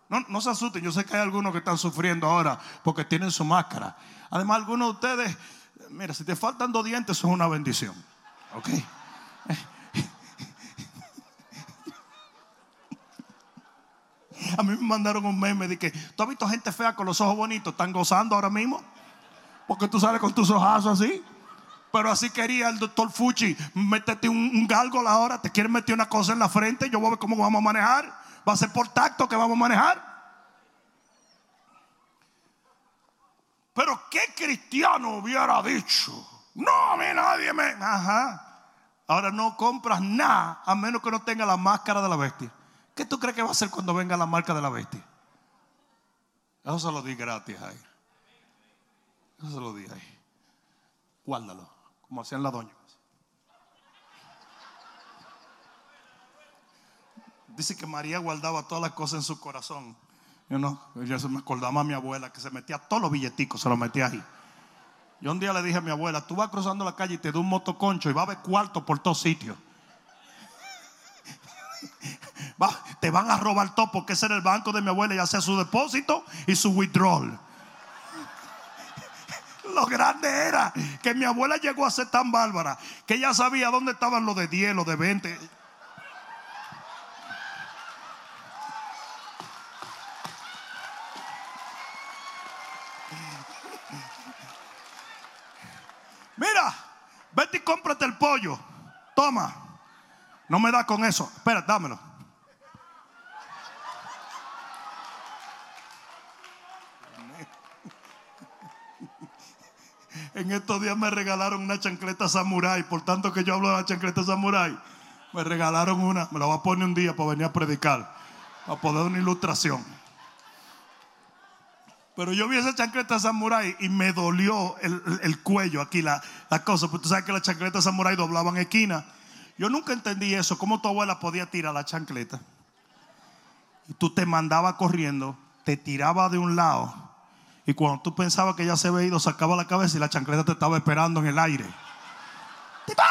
No, no se asusten, yo sé que hay algunos que están sufriendo ahora porque tienen su máscara. Además, algunos de ustedes, mira, si te faltan dos dientes, eso es una bendición. ¿Ok? A mí me mandaron un meme de que tú has visto gente fea con los ojos bonitos, están gozando ahora mismo. Porque tú sales con tus ojazos así. Pero así quería el doctor Fuchi, métete un, un gárgola ahora, te quiere meter una cosa en la frente, yo voy a ver cómo vamos a manejar. Va a ser por tacto que vamos a manejar. Pero qué cristiano hubiera dicho, no, a mí nadie me... Ajá. Ahora no compras nada a menos que no tenga la máscara de la bestia. ¿Qué tú crees que va a hacer cuando venga la marca de la bestia? Eso se lo di gratis ahí. Eso se lo di ahí. Guárdalo, como hacían las doñas. Dice que María guardaba todas las cosas en su corazón. Yo no, yo se me acordaba a mi abuela que se metía todos los billeticos, se los metía ahí. Yo un día le dije a mi abuela, tú vas cruzando la calle y te da un motoconcho y va a haber cuarto por todos sitios. Va- te van a robar todo porque ese era el banco de mi abuela y hacía su depósito y su withdrawal. Lo grande era que mi abuela llegó a ser tan bárbara que ella sabía dónde estaban los de 10, los de 20. Vete y cómprate el pollo. Toma. No me da con eso. Espera, dámelo. En estos días me regalaron una chancleta samurai. Por tanto que yo hablo de la chancleta samurai. Me regalaron una. Me la voy a poner un día para venir a predicar. Para poder una ilustración. Pero yo vi esa chancleta samurai y me dolió el, el- el cuello aquí, la, cosa. Porque tú sabes que las chancletas samurai doblaban esquina. Yo nunca entendí eso. ¿Cómo tu abuela podía tirar la chancleta? Y tú te mandabas corriendo, te tiraba de un lado. Y cuando tú pensabas que ya se había ido, sacaba la cabeza y la chancleta te estaba esperando en el aire. ¡Tipa!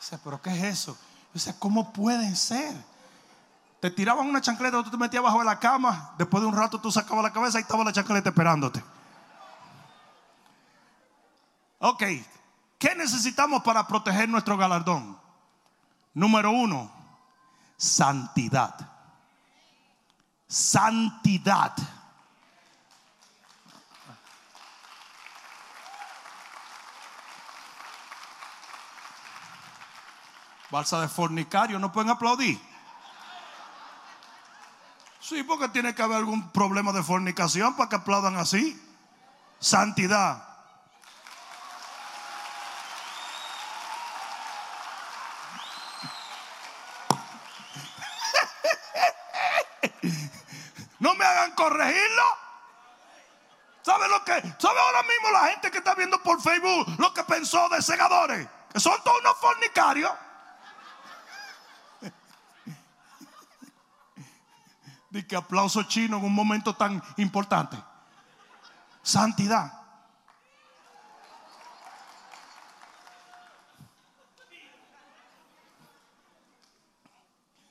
Dice, ¿pero qué es eso? Yo decía, ¿cómo pueden ser? Te tiraban una chancleta, tú te metías bajo de la cama. Después de un rato tú sacabas la cabeza y estaba la chancleta esperándote. Ok, ¿qué necesitamos para proteger nuestro galardón? Número uno, santidad. Santidad. Balsa de fornicario, no pueden aplaudir. Sí, porque tiene que haber algún problema de fornicación para que aplaudan así. Santidad. No me hagan corregirlo. ¿Sabe lo que? ¿Sabe ahora mismo la gente que está viendo por Facebook lo que pensó de segadores? Que son todos unos fornicarios. Dice que aplauso chino en un momento tan importante. Santidad.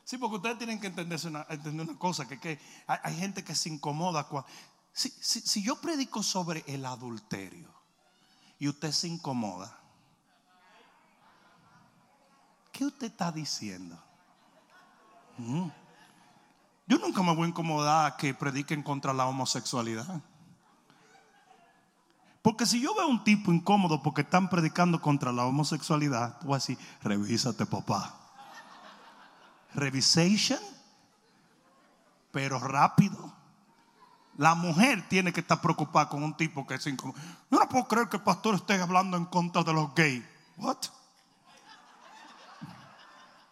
Sí, porque ustedes tienen que entenderse una, entender una cosa, que, que hay, gente que se incomoda. cua- si, si- si yo predico sobre el adulterio y usted se incomoda. ¿Qué usted está diciendo? Mm. Yo nunca me voy a incomodar a que prediquen contra la homosexualidad. Porque si yo veo un tipo incómodo porque están predicando contra la homosexualidad, voy a decir, revísate papá. Revisation, pero rápido. La mujer tiene que estar preocupada con un tipo que es incómodo. Yo no puedo creer que el pastor esté hablando en contra de los gays. What?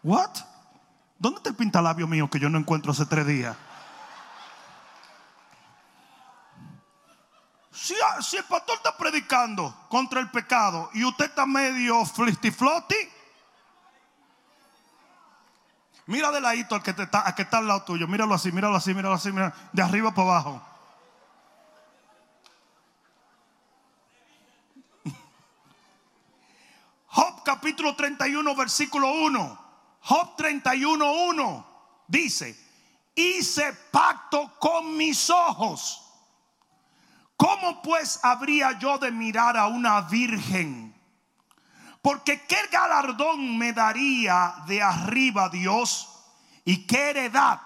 What? ¿Dónde está el pintalabio mío que yo no encuentro hace tres días? Si, el pastor está predicando contra el pecado y usted está medio flirty flotti, mira de ladito al que, te está, que está al lado tuyo, míralo así, míralo así, míralo así, de arriba para abajo. Job capítulo 31, versículo 1. Job 31, 1 dice, hice pacto con mis ojos ¿Cómo pues habría yo de mirar a una virgen? Porque qué galardón me daría de arriba Dios y qué heredad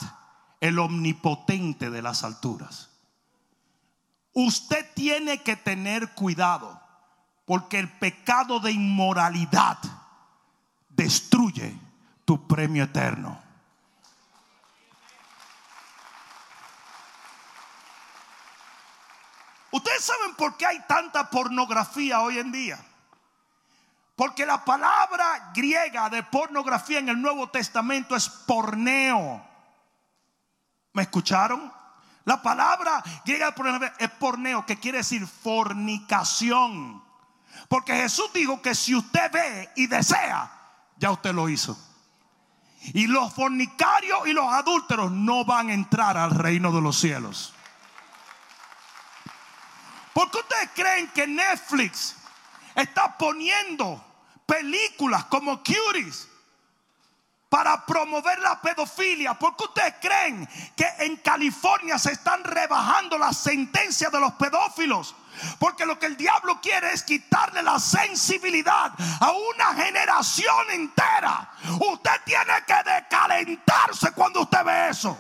el omnipotente de las alturas. Usted tiene que tener cuidado porque el pecado de inmoralidad destruye tu premio eterno. Ustedes saben por qué hay tanta pornografía hoy en día. Porque la palabra griega de pornografía en el Nuevo Testamento es porneo. ¿Me escucharon? La palabra griega de pornografía es porneo, que quiere decir fornicación. Porque Jesús dijo que si usted ve y desea, ya usted lo hizo. Y los fornicarios y los adúlteros no van a entrar al reino de los cielos. ¿Por qué ustedes creen que Netflix está poniendo películas como Cuties para promover la pedofilia? ¿Por qué ustedes creen que en California se están rebajando las sentencias de los pedófilos? Porque lo que el diablo quiere es quitarle la sensibilidad a una generación entera. Usted tiene que decalentarse cuando usted ve eso.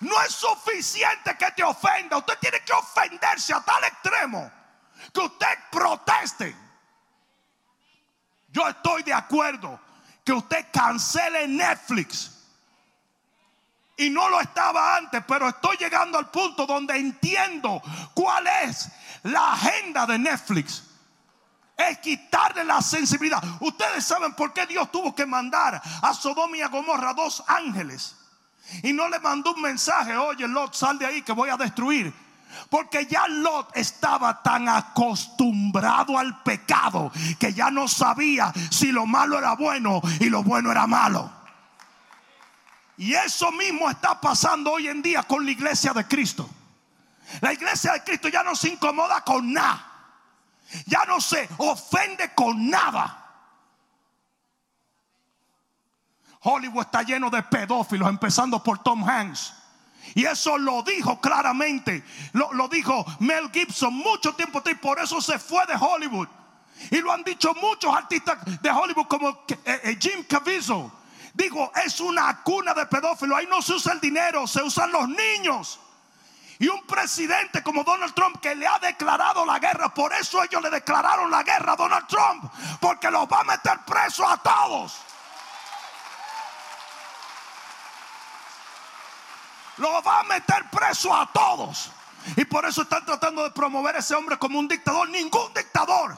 No es suficiente que te ofenda. Usted tiene que ofenderse a tal extremo que usted proteste. Yo estoy de acuerdo que usted cancele Netflix. Y no lo estaba antes, pero estoy llegando al punto donde entiendo cuál es la agenda de Netflix. Es quitarle la sensibilidad. Ustedes saben por qué Dios tuvo que mandar a Sodoma y a Gomorra dos ángeles y no le mandó un mensaje, oye Lot, sal de ahí que voy a destruir. Porque ya Lot estaba tan acostumbrado al pecado que ya no sabía si lo malo era bueno y lo bueno era malo. Y eso mismo está pasando hoy en día con la iglesia de Cristo. La iglesia de Cristo ya no se incomoda con nada. Ya no se ofende con nada. Hollywood está lleno de pedófilos, empezando por Tom Hanks. Y eso lo dijo claramente. Lo, dijo Mel Gibson mucho tiempo y por eso se fue de Hollywood. Y lo han dicho muchos artistas de Hollywood como eh, eh, Jim Caviezel. Digo, es una cuna de pedófilos. Ahí no se usa el dinero, se usan los niños. Y un presidente como Donald Trump que le ha declarado la guerra. Por eso ellos le declararon la guerra a Donald Trump. Porque los va a meter preso a todos. lo va a meter preso a todos. Y por eso están tratando de promover a ese hombre como un dictador. Ningún dictador.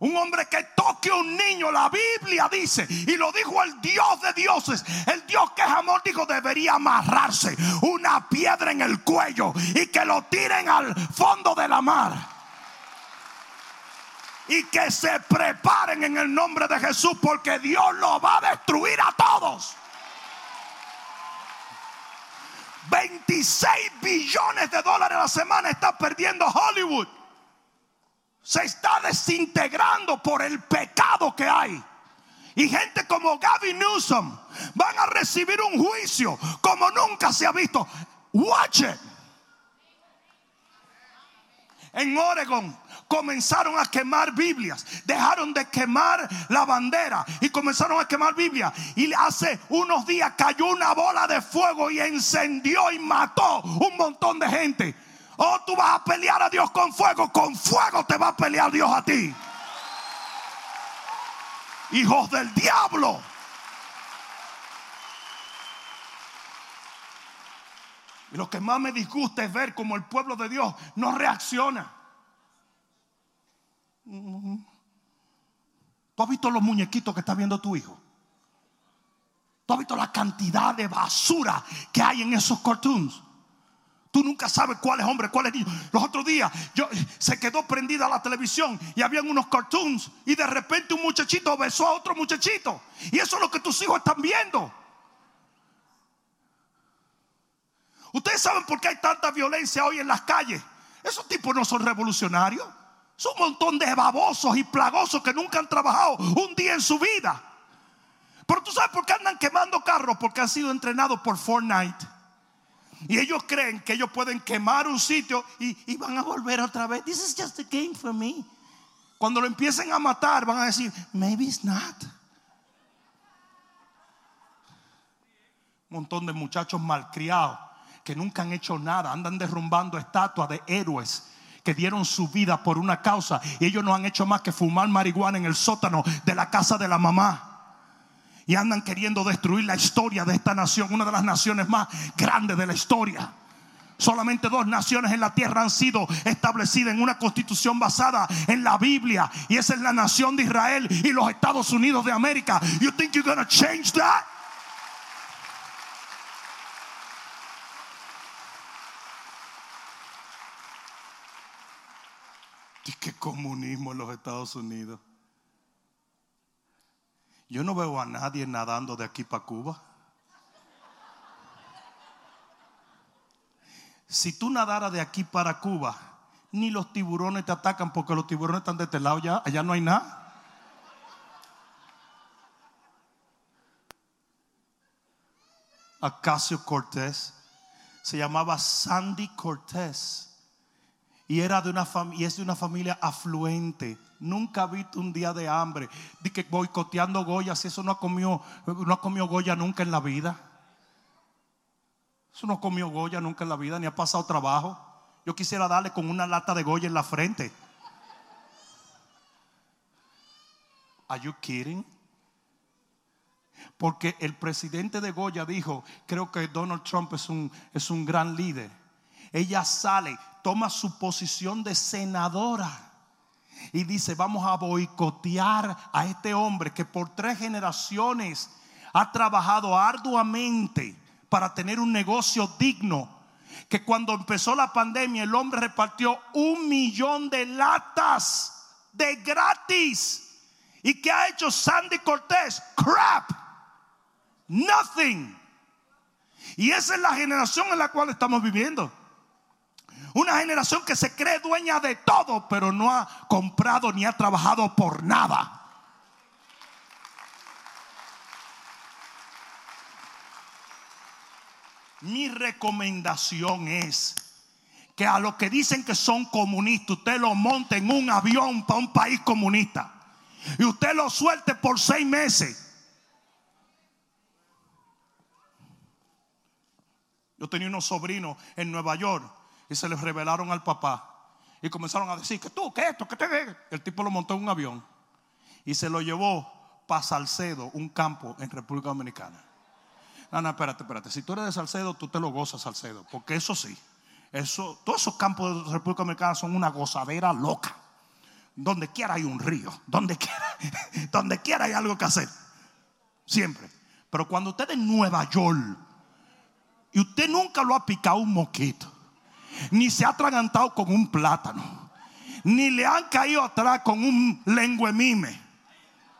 Un hombre que toque a un niño, la Biblia dice, y lo dijo el Dios de dioses, el Dios que es amor, dijo, debería amarrarse una piedra en el cuello y que lo tiren al fondo de la mar. Y que se preparen en el nombre de Jesús porque Dios lo va a destruir a todos. 26 billones de dólares a la semana está perdiendo Hollywood. Se está desintegrando por el pecado que hay. Y gente como Gavin Newsom van a recibir un juicio como nunca se ha visto. Watch it. en Oregon comenzaron a quemar Biblias, dejaron de quemar la bandera y comenzaron a quemar Biblia. Y hace unos días cayó una bola de fuego y encendió y mató un montón de gente. Oh, tú vas a pelear a Dios con fuego, con fuego te va a pelear Dios a ti. Hijos del diablo. Y lo que más me disgusta es ver cómo el pueblo de Dios no reacciona. ¿Tú has visto los muñequitos que está viendo tu hijo? ¿Tú has visto la cantidad de basura que hay en esos cartoons? Tú nunca sabes cuál es hombre, cuál es niño. Los otros días yo, se quedó prendida la televisión y habían unos cartoons y de repente un muchachito besó a otro muchachito. Y eso es lo que tus hijos están viendo. Ustedes saben por qué hay tanta violencia hoy en las calles. Esos tipos no son revolucionarios. Son un montón de babosos y plagosos que nunca han trabajado un día en su vida. Pero tú sabes por qué andan quemando carros, porque han sido entrenados por Fortnite. Y ellos creen que ellos pueden quemar un sitio y, y, van a volver otra vez. This is just a game for me. Cuando lo empiecen a matar, van a decir, maybe it's not. Un montón de muchachos malcriados que nunca han hecho nada, andan derrumbando estatuas de héroes que dieron su vida por una causa y ellos no han hecho más que fumar marihuana en el sótano de la casa de la mamá. Y andan queriendo destruir la historia de esta nación, una de las naciones más grandes de la historia. Solamente dos naciones en la tierra han sido establecidas en una constitución basada en la Biblia. Y esa es la nación de Israel y los Estados Unidos de América. You think you're gonna change that? ¿Qué comunismo en los Estados Unidos? Yo no veo a nadie nadando de aquí para Cuba. Si tú nadaras de aquí para Cuba, ni los tiburones te atacan porque los tiburones están de este lado ya, allá no hay nada. Acacio Cortés se llamaba Sandy Cortés y era de una familia, es de una familia afluente. Nunca visto un día de hambre. Di que boicoteando Goya, si eso no ha comido, no ha comido Goya nunca en la vida. Eso no ha comido Goya nunca en la vida, ni ha pasado trabajo. Yo quisiera darle con una lata de Goya en la frente. Are you kidding? Porque el presidente de Goya dijo, creo que Donald Trump es un, es un gran líder. Ella sale, toma su posición de senadora y dice, vamos a boicotear a este hombre que por tres generaciones ha trabajado arduamente para tener un negocio digno. Que cuando empezó la pandemia el hombre repartió un millón de latas de gratis. ¿Y qué ha hecho Sandy Cortés? Crap. Nothing. Y esa es la generación en la cual estamos viviendo. Una generación que se cree dueña de todo, pero no ha comprado ni ha trabajado por nada. Mi recomendación es que a los que dicen que son comunistas, usted lo monte en un avión para un país comunista y usted lo suelte por seis meses. Yo tenía unos sobrinos en Nueva York y se les revelaron al papá. Y comenzaron a decir que tú, que esto, que te El tipo lo montó en un avión y se lo llevó para Salcedo, un campo en República Dominicana. No, no, espérate, espérate. Si tú eres de Salcedo, tú te lo gozas, Salcedo. Porque eso sí, eso, todos esos campos de República Dominicana son una gozadera loca. Donde quiera hay un río, donde quiera, donde quiera hay algo que hacer. Siempre. Pero cuando usted es en Nueva York y usted nunca lo ha picado un mosquito ni se ha atragantado con un plátano, ni le han caído atrás con un mime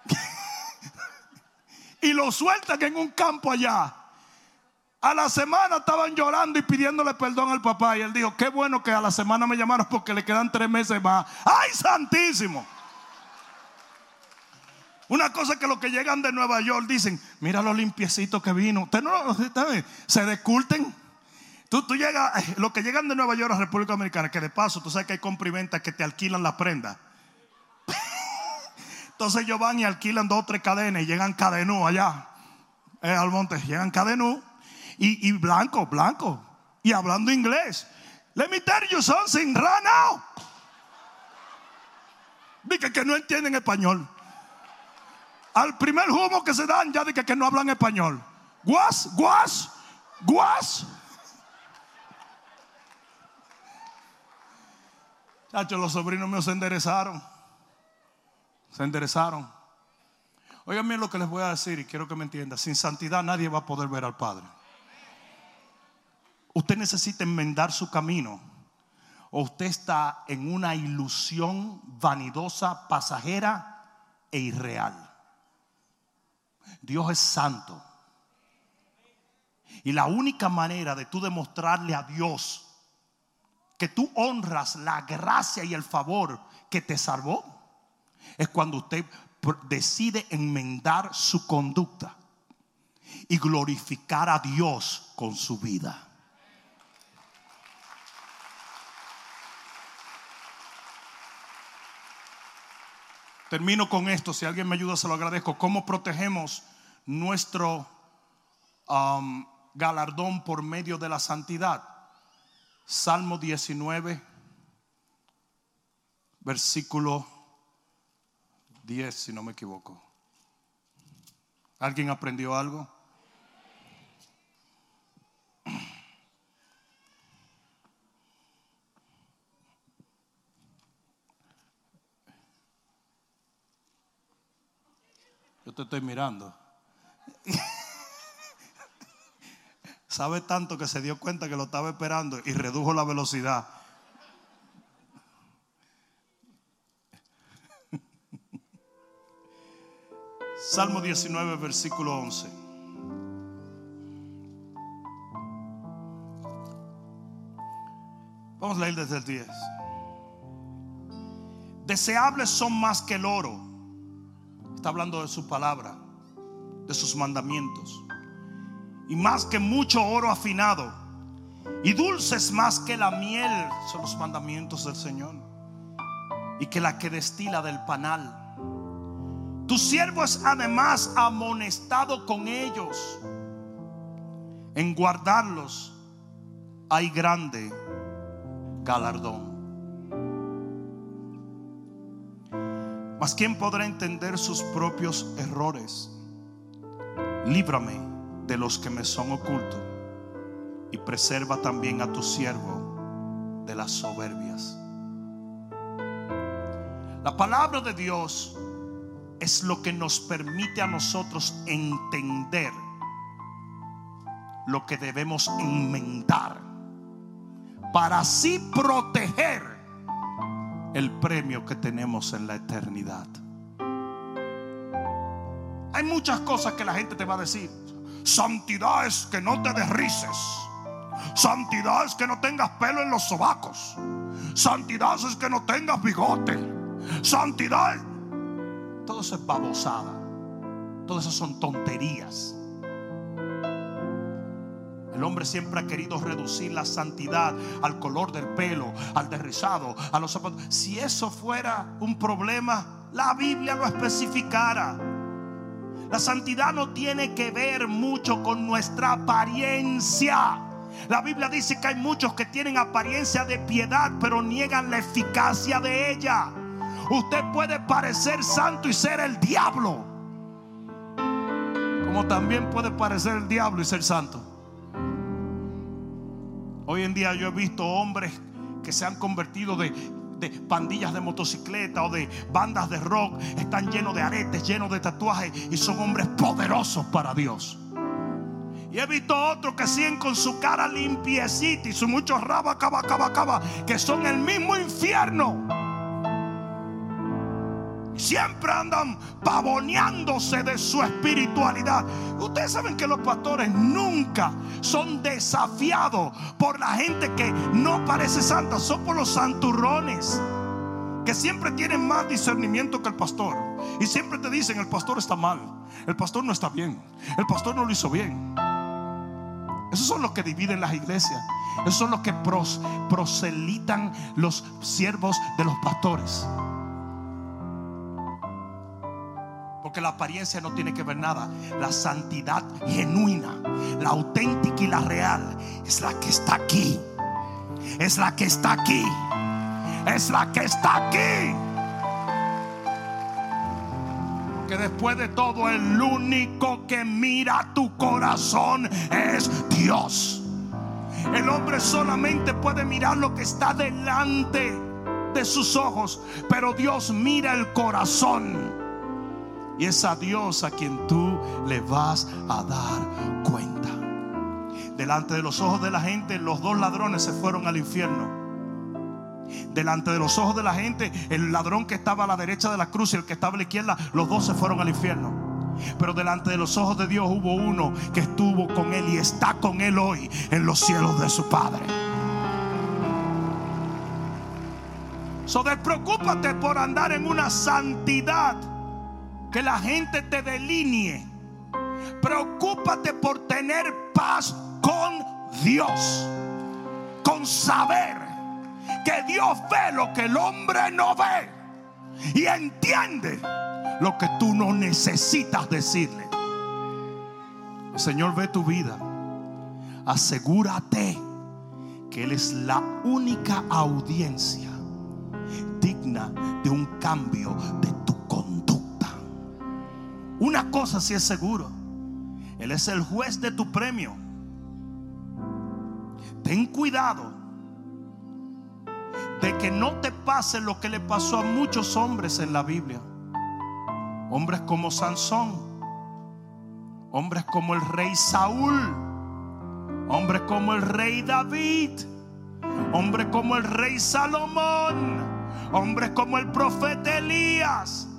y lo sueltan en un campo allá. A la semana estaban llorando y pidiéndole perdón al papá. Y él dijo: Qué bueno que a la semana me llamaron porque le quedan tres meses más. ¡Ay, santísimo! Una cosa que los que llegan de Nueva York dicen: Mira lo limpiecito que vino. Usted no se desculten. Tú, tú llegas, los que llegan de Nueva York a República Dominicana, que de paso tú sabes que hay comprimentas que te alquilan la prenda. Entonces ellos van y alquilan dos o tres cadenas y llegan cadenú allá, eh, al monte, llegan cadenú y, y blanco, blanco, y hablando inglés. Let me tell you something, run out. Dice que no entienden español. Al primer humo que se dan, ya dije que no hablan español. Guas, guas, guas. Chacho, los sobrinos míos se enderezaron. Se enderezaron. Oigan bien lo que les voy a decir y quiero que me entiendan. Sin santidad nadie va a poder ver al Padre. Usted necesita enmendar su camino. O usted está en una ilusión vanidosa, pasajera e irreal. Dios es santo. Y la única manera de tú demostrarle a Dios que tú honras la gracia y el favor que te salvó es cuando usted decide enmendar su conducta y glorificar a Dios con su vida. Termino con esto, si alguien me ayuda se lo agradezco. ¿Cómo protegemos nuestro um, galardón por medio de la santidad? Salmo 19, versículo 10, si no me equivoco. ¿Alguien aprendió algo? Yo te estoy mirando. Sabe tanto que se dio cuenta que lo estaba esperando y redujo la velocidad. Salmo 19, versículo 11. Vamos a leer desde el 10. Deseables son más que el oro Está hablando de su palabra, de sus mandamientos. Y más que mucho oro afinado. Y dulces más que la miel son los mandamientos del Señor. Y que la que destila del panal. Tu siervo es además amonestado con ellos. En guardarlos hay grande galardón. Mas ¿quién podrá entender sus propios errores? Líbrame de los que me son ocultos y preserva también a tu siervo de las soberbias. La palabra de Dios es lo que nos permite a nosotros entender lo que debemos enmendar para así proteger el premio que tenemos en la eternidad. Hay muchas cosas que la gente te va a decir. Santidad es que no te derrices. Santidad es que no tengas pelo en los sobacos. Santidad es que no tengas bigote. Santidad. Todo eso es babosada. Todas esas son tonterías. El hombre siempre ha querido reducir la santidad al color del pelo, al derrizado, a los zapatos. Si eso fuera un problema, la Biblia lo especificara. La santidad no tiene que ver mucho con nuestra apariencia. La Biblia dice que hay muchos que tienen apariencia de piedad, pero niegan la eficacia de ella. Usted puede parecer santo y ser el diablo. Como también puede parecer el diablo y ser santo. Hoy en día yo he visto hombres que se han convertido de, pandillas de motocicleta o de bandas de rock. Están llenos de aretes, llenos de tatuajes y son hombres poderosos para Dios. Y he visto otros que siguen con su cara limpiecita y su mucho raba, caba, caba, caba, que son el mismo infierno. Siempre andan pavoneándose de su espiritualidad. Ustedes saben que los pastores nunca son desafiados por la gente que no parece santa, son por los santurrones que siempre tienen más discernimiento que el pastor. Y siempre te dicen, el pastor está mal, el pastor no está bien, el pastor no lo hizo bien. Esos son los que dividen las iglesias. Esos son los que proselitan los siervos de los pastores. Porque la apariencia no tiene que ver nada. La santidad genuina, la auténtica y la real es la que está aquí. Es la que está aquí. Es la que está aquí. Que después de todo el único que mira tu corazón es Dios. El hombre solamente puede mirar lo que está delante de sus ojos, pero Dios mira el corazón. Y es a Dios a quien tú le vas a dar cuenta. Delante de los ojos de la gente, los dos ladrones se fueron al infierno. Delante de los ojos de la gente, el ladrón que estaba a la derecha de la cruz y el que estaba a la izquierda, los dos se fueron al infierno. Pero delante de los ojos de Dios hubo uno que estuvo con él y está con él hoy en los cielos de su Padre. So despreocúpate por andar en una santidad que la gente te delinee. Preocúpate por tener paz con Dios. Con saber que Dios ve lo que el hombre no ve. Y entiende lo que tú no necesitas decirle. El Señor ve tu vida. Asegúrate que Él es la única audiencia digna de un cambio de tu una cosa sí es seguro. Él es el juez de tu premio. Ten cuidado de que no te pase lo que le pasó a muchos hombres en la Biblia. Hombres como Sansón, hombres como el rey Saúl, hombres como el rey David, hombres como el rey Salomón, hombres como el profeta Elías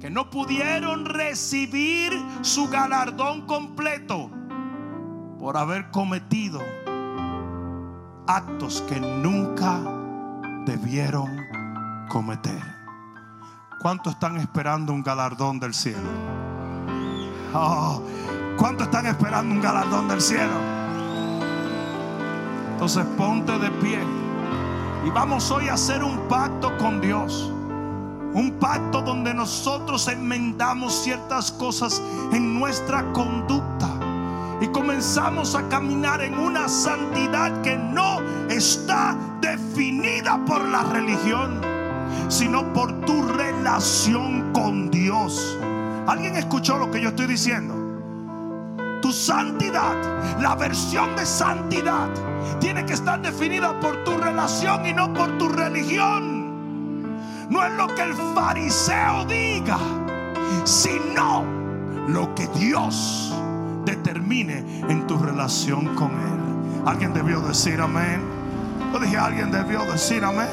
que no pudieron recibir su galardón completo por haber cometido actos que nunca debieron cometer. ¿Cuántos están esperando un galardón del cielo? Oh, ¿Cuántos están esperando un galardón del cielo? Entonces ponte de pie y vamos hoy a hacer un pacto con Dios. Un pacto donde nosotros enmendamos ciertas cosas en nuestra conducta y comenzamos a caminar en una santidad que no está definida por la religión, sino por tu relación con Dios. ¿Alguien escuchó lo que yo estoy diciendo? Tu santidad, la versión de santidad, tiene que estar definida por tu relación y no por tu religión no es lo que el fariseo diga, sino lo que Dios determine en tu relación con Él. Alguien debió decir amén. Yo dije, alguien debió decir amén.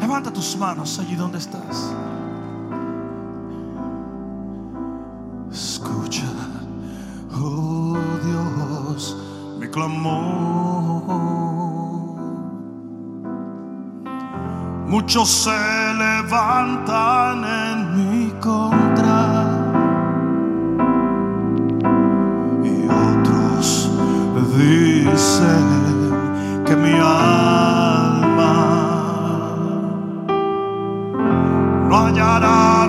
Levanta tus manos allí donde estás. Escucha, oh Dios, mi clamor. Muchos se levantan en mi contra y otros dicen que mi alma no hallará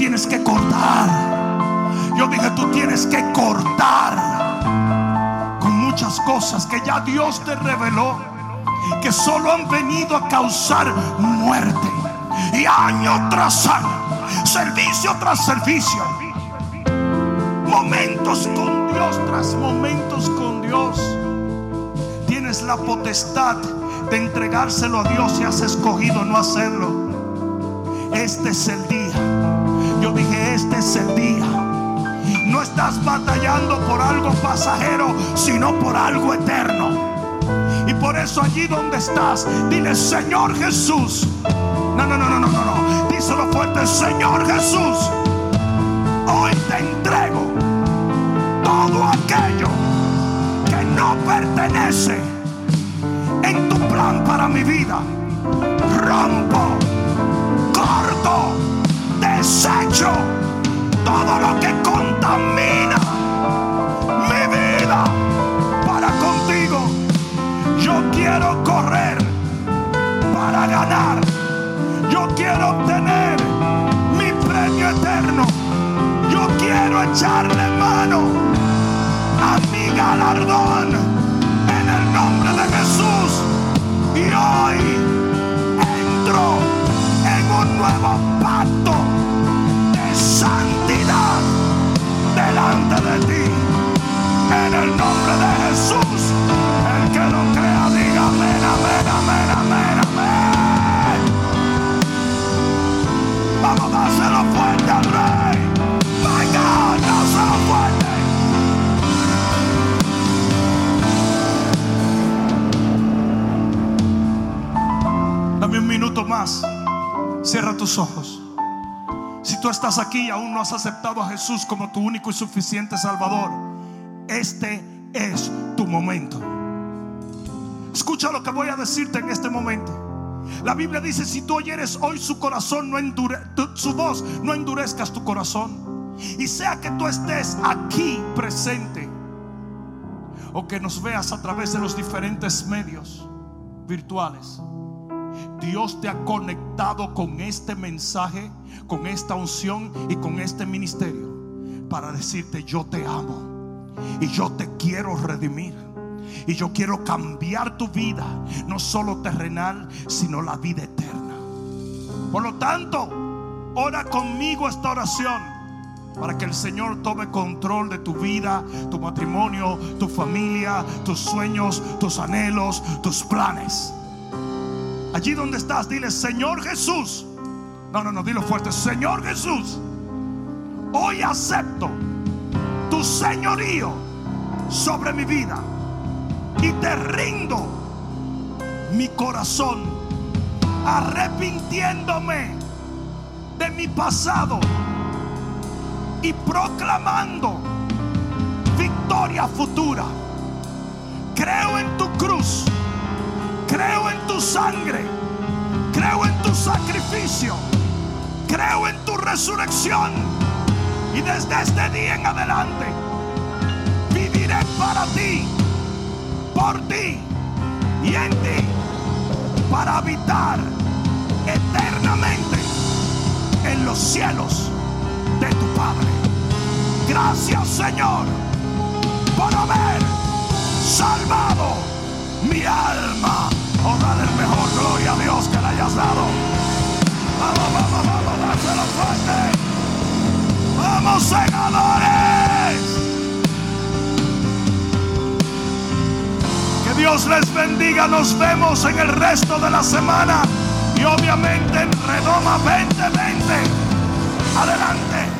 tienes que cortar. Yo dije, tú tienes que cortar muchas cosas que ya Dios te reveló que solo han venido a causar muerte. Y año tras año, servicio tras servicio, momentos con Dios tras momentos con Dios. Tienes la potestad de entregárselo a Dios si has escogido no hacerlo. Este es el día. Dije, este es el día no estás batallando por algo pasajero, sino por algo eterno. Y por eso allí donde estás, dile, Señor Jesús. No, no, no, no, no, no, no. Díselo fuerte, Señor Jesús. Hoy te entrego todo aquello que no pertenece en tu plan para mi vida. Rompo, corto, desecho todo lo que contamina mi vida para contigo. Yo quiero correr para ganar. Yo quiero obtener mi premio eterno. Yo quiero echarle mano a mi galardón en el nombre de Jesús. Y hoy entro en un nuevo pacto santidad delante de ti. En el nombre de Jesús, el que lo crea, diga amén, amén, amén, amén, amén. Vamos a dárselo fuerte al rey. Venga, dáselo fuerte. Dame un minuto más. Cierra tus ojos. Tú estás aquí y aún no has aceptado a Jesús como tu único y suficiente Salvador, este es tu momento. Escucha lo que voy a decirte en este momento. La Biblia dice, si tú oyeres hoy su corazón, no endure, su voz, no endurezcas tu corazón. Y sea que tú estés aquí presente o que nos veas a través de los diferentes medios virtuales. Dios te ha conectado con este mensaje, con esta unción y con este ministerio para decirte yo te amo y yo te quiero redimir. Y yo quiero cambiar tu vida, no solo terrenal, sino la vida eterna. Por lo tanto, ora conmigo esta oración para que el Señor tome control de tu vida, tu matrimonio, tu familia, tus sueños, tus anhelos, tus planes. Allí donde estás, dile, Señor Jesús. No, no, no, dilo fuerte. Señor Jesús, hoy acepto tu señorío sobre mi vida y te rindo mi corazón, arrepintiéndome de mi pasado y proclamando victoria futura. Creo en tu cruz Creo en tu sangre. Creo en tu sacrificio. Creo en tu resurrección. Y desde este día en adelante viviré para ti, por ti y en ti, para habitar eternamente en los cielos de tu Padre. Gracias Señor por haber salvado mi alma. Dale el mejor gloria a Dios que le hayas dado. Vamos, vamos, vamos, dáselo fuerte. somos segadores. Que Dios les bendiga. Nos vemos en el resto de la semana. Y obviamente en Redoma 2020. Adelante.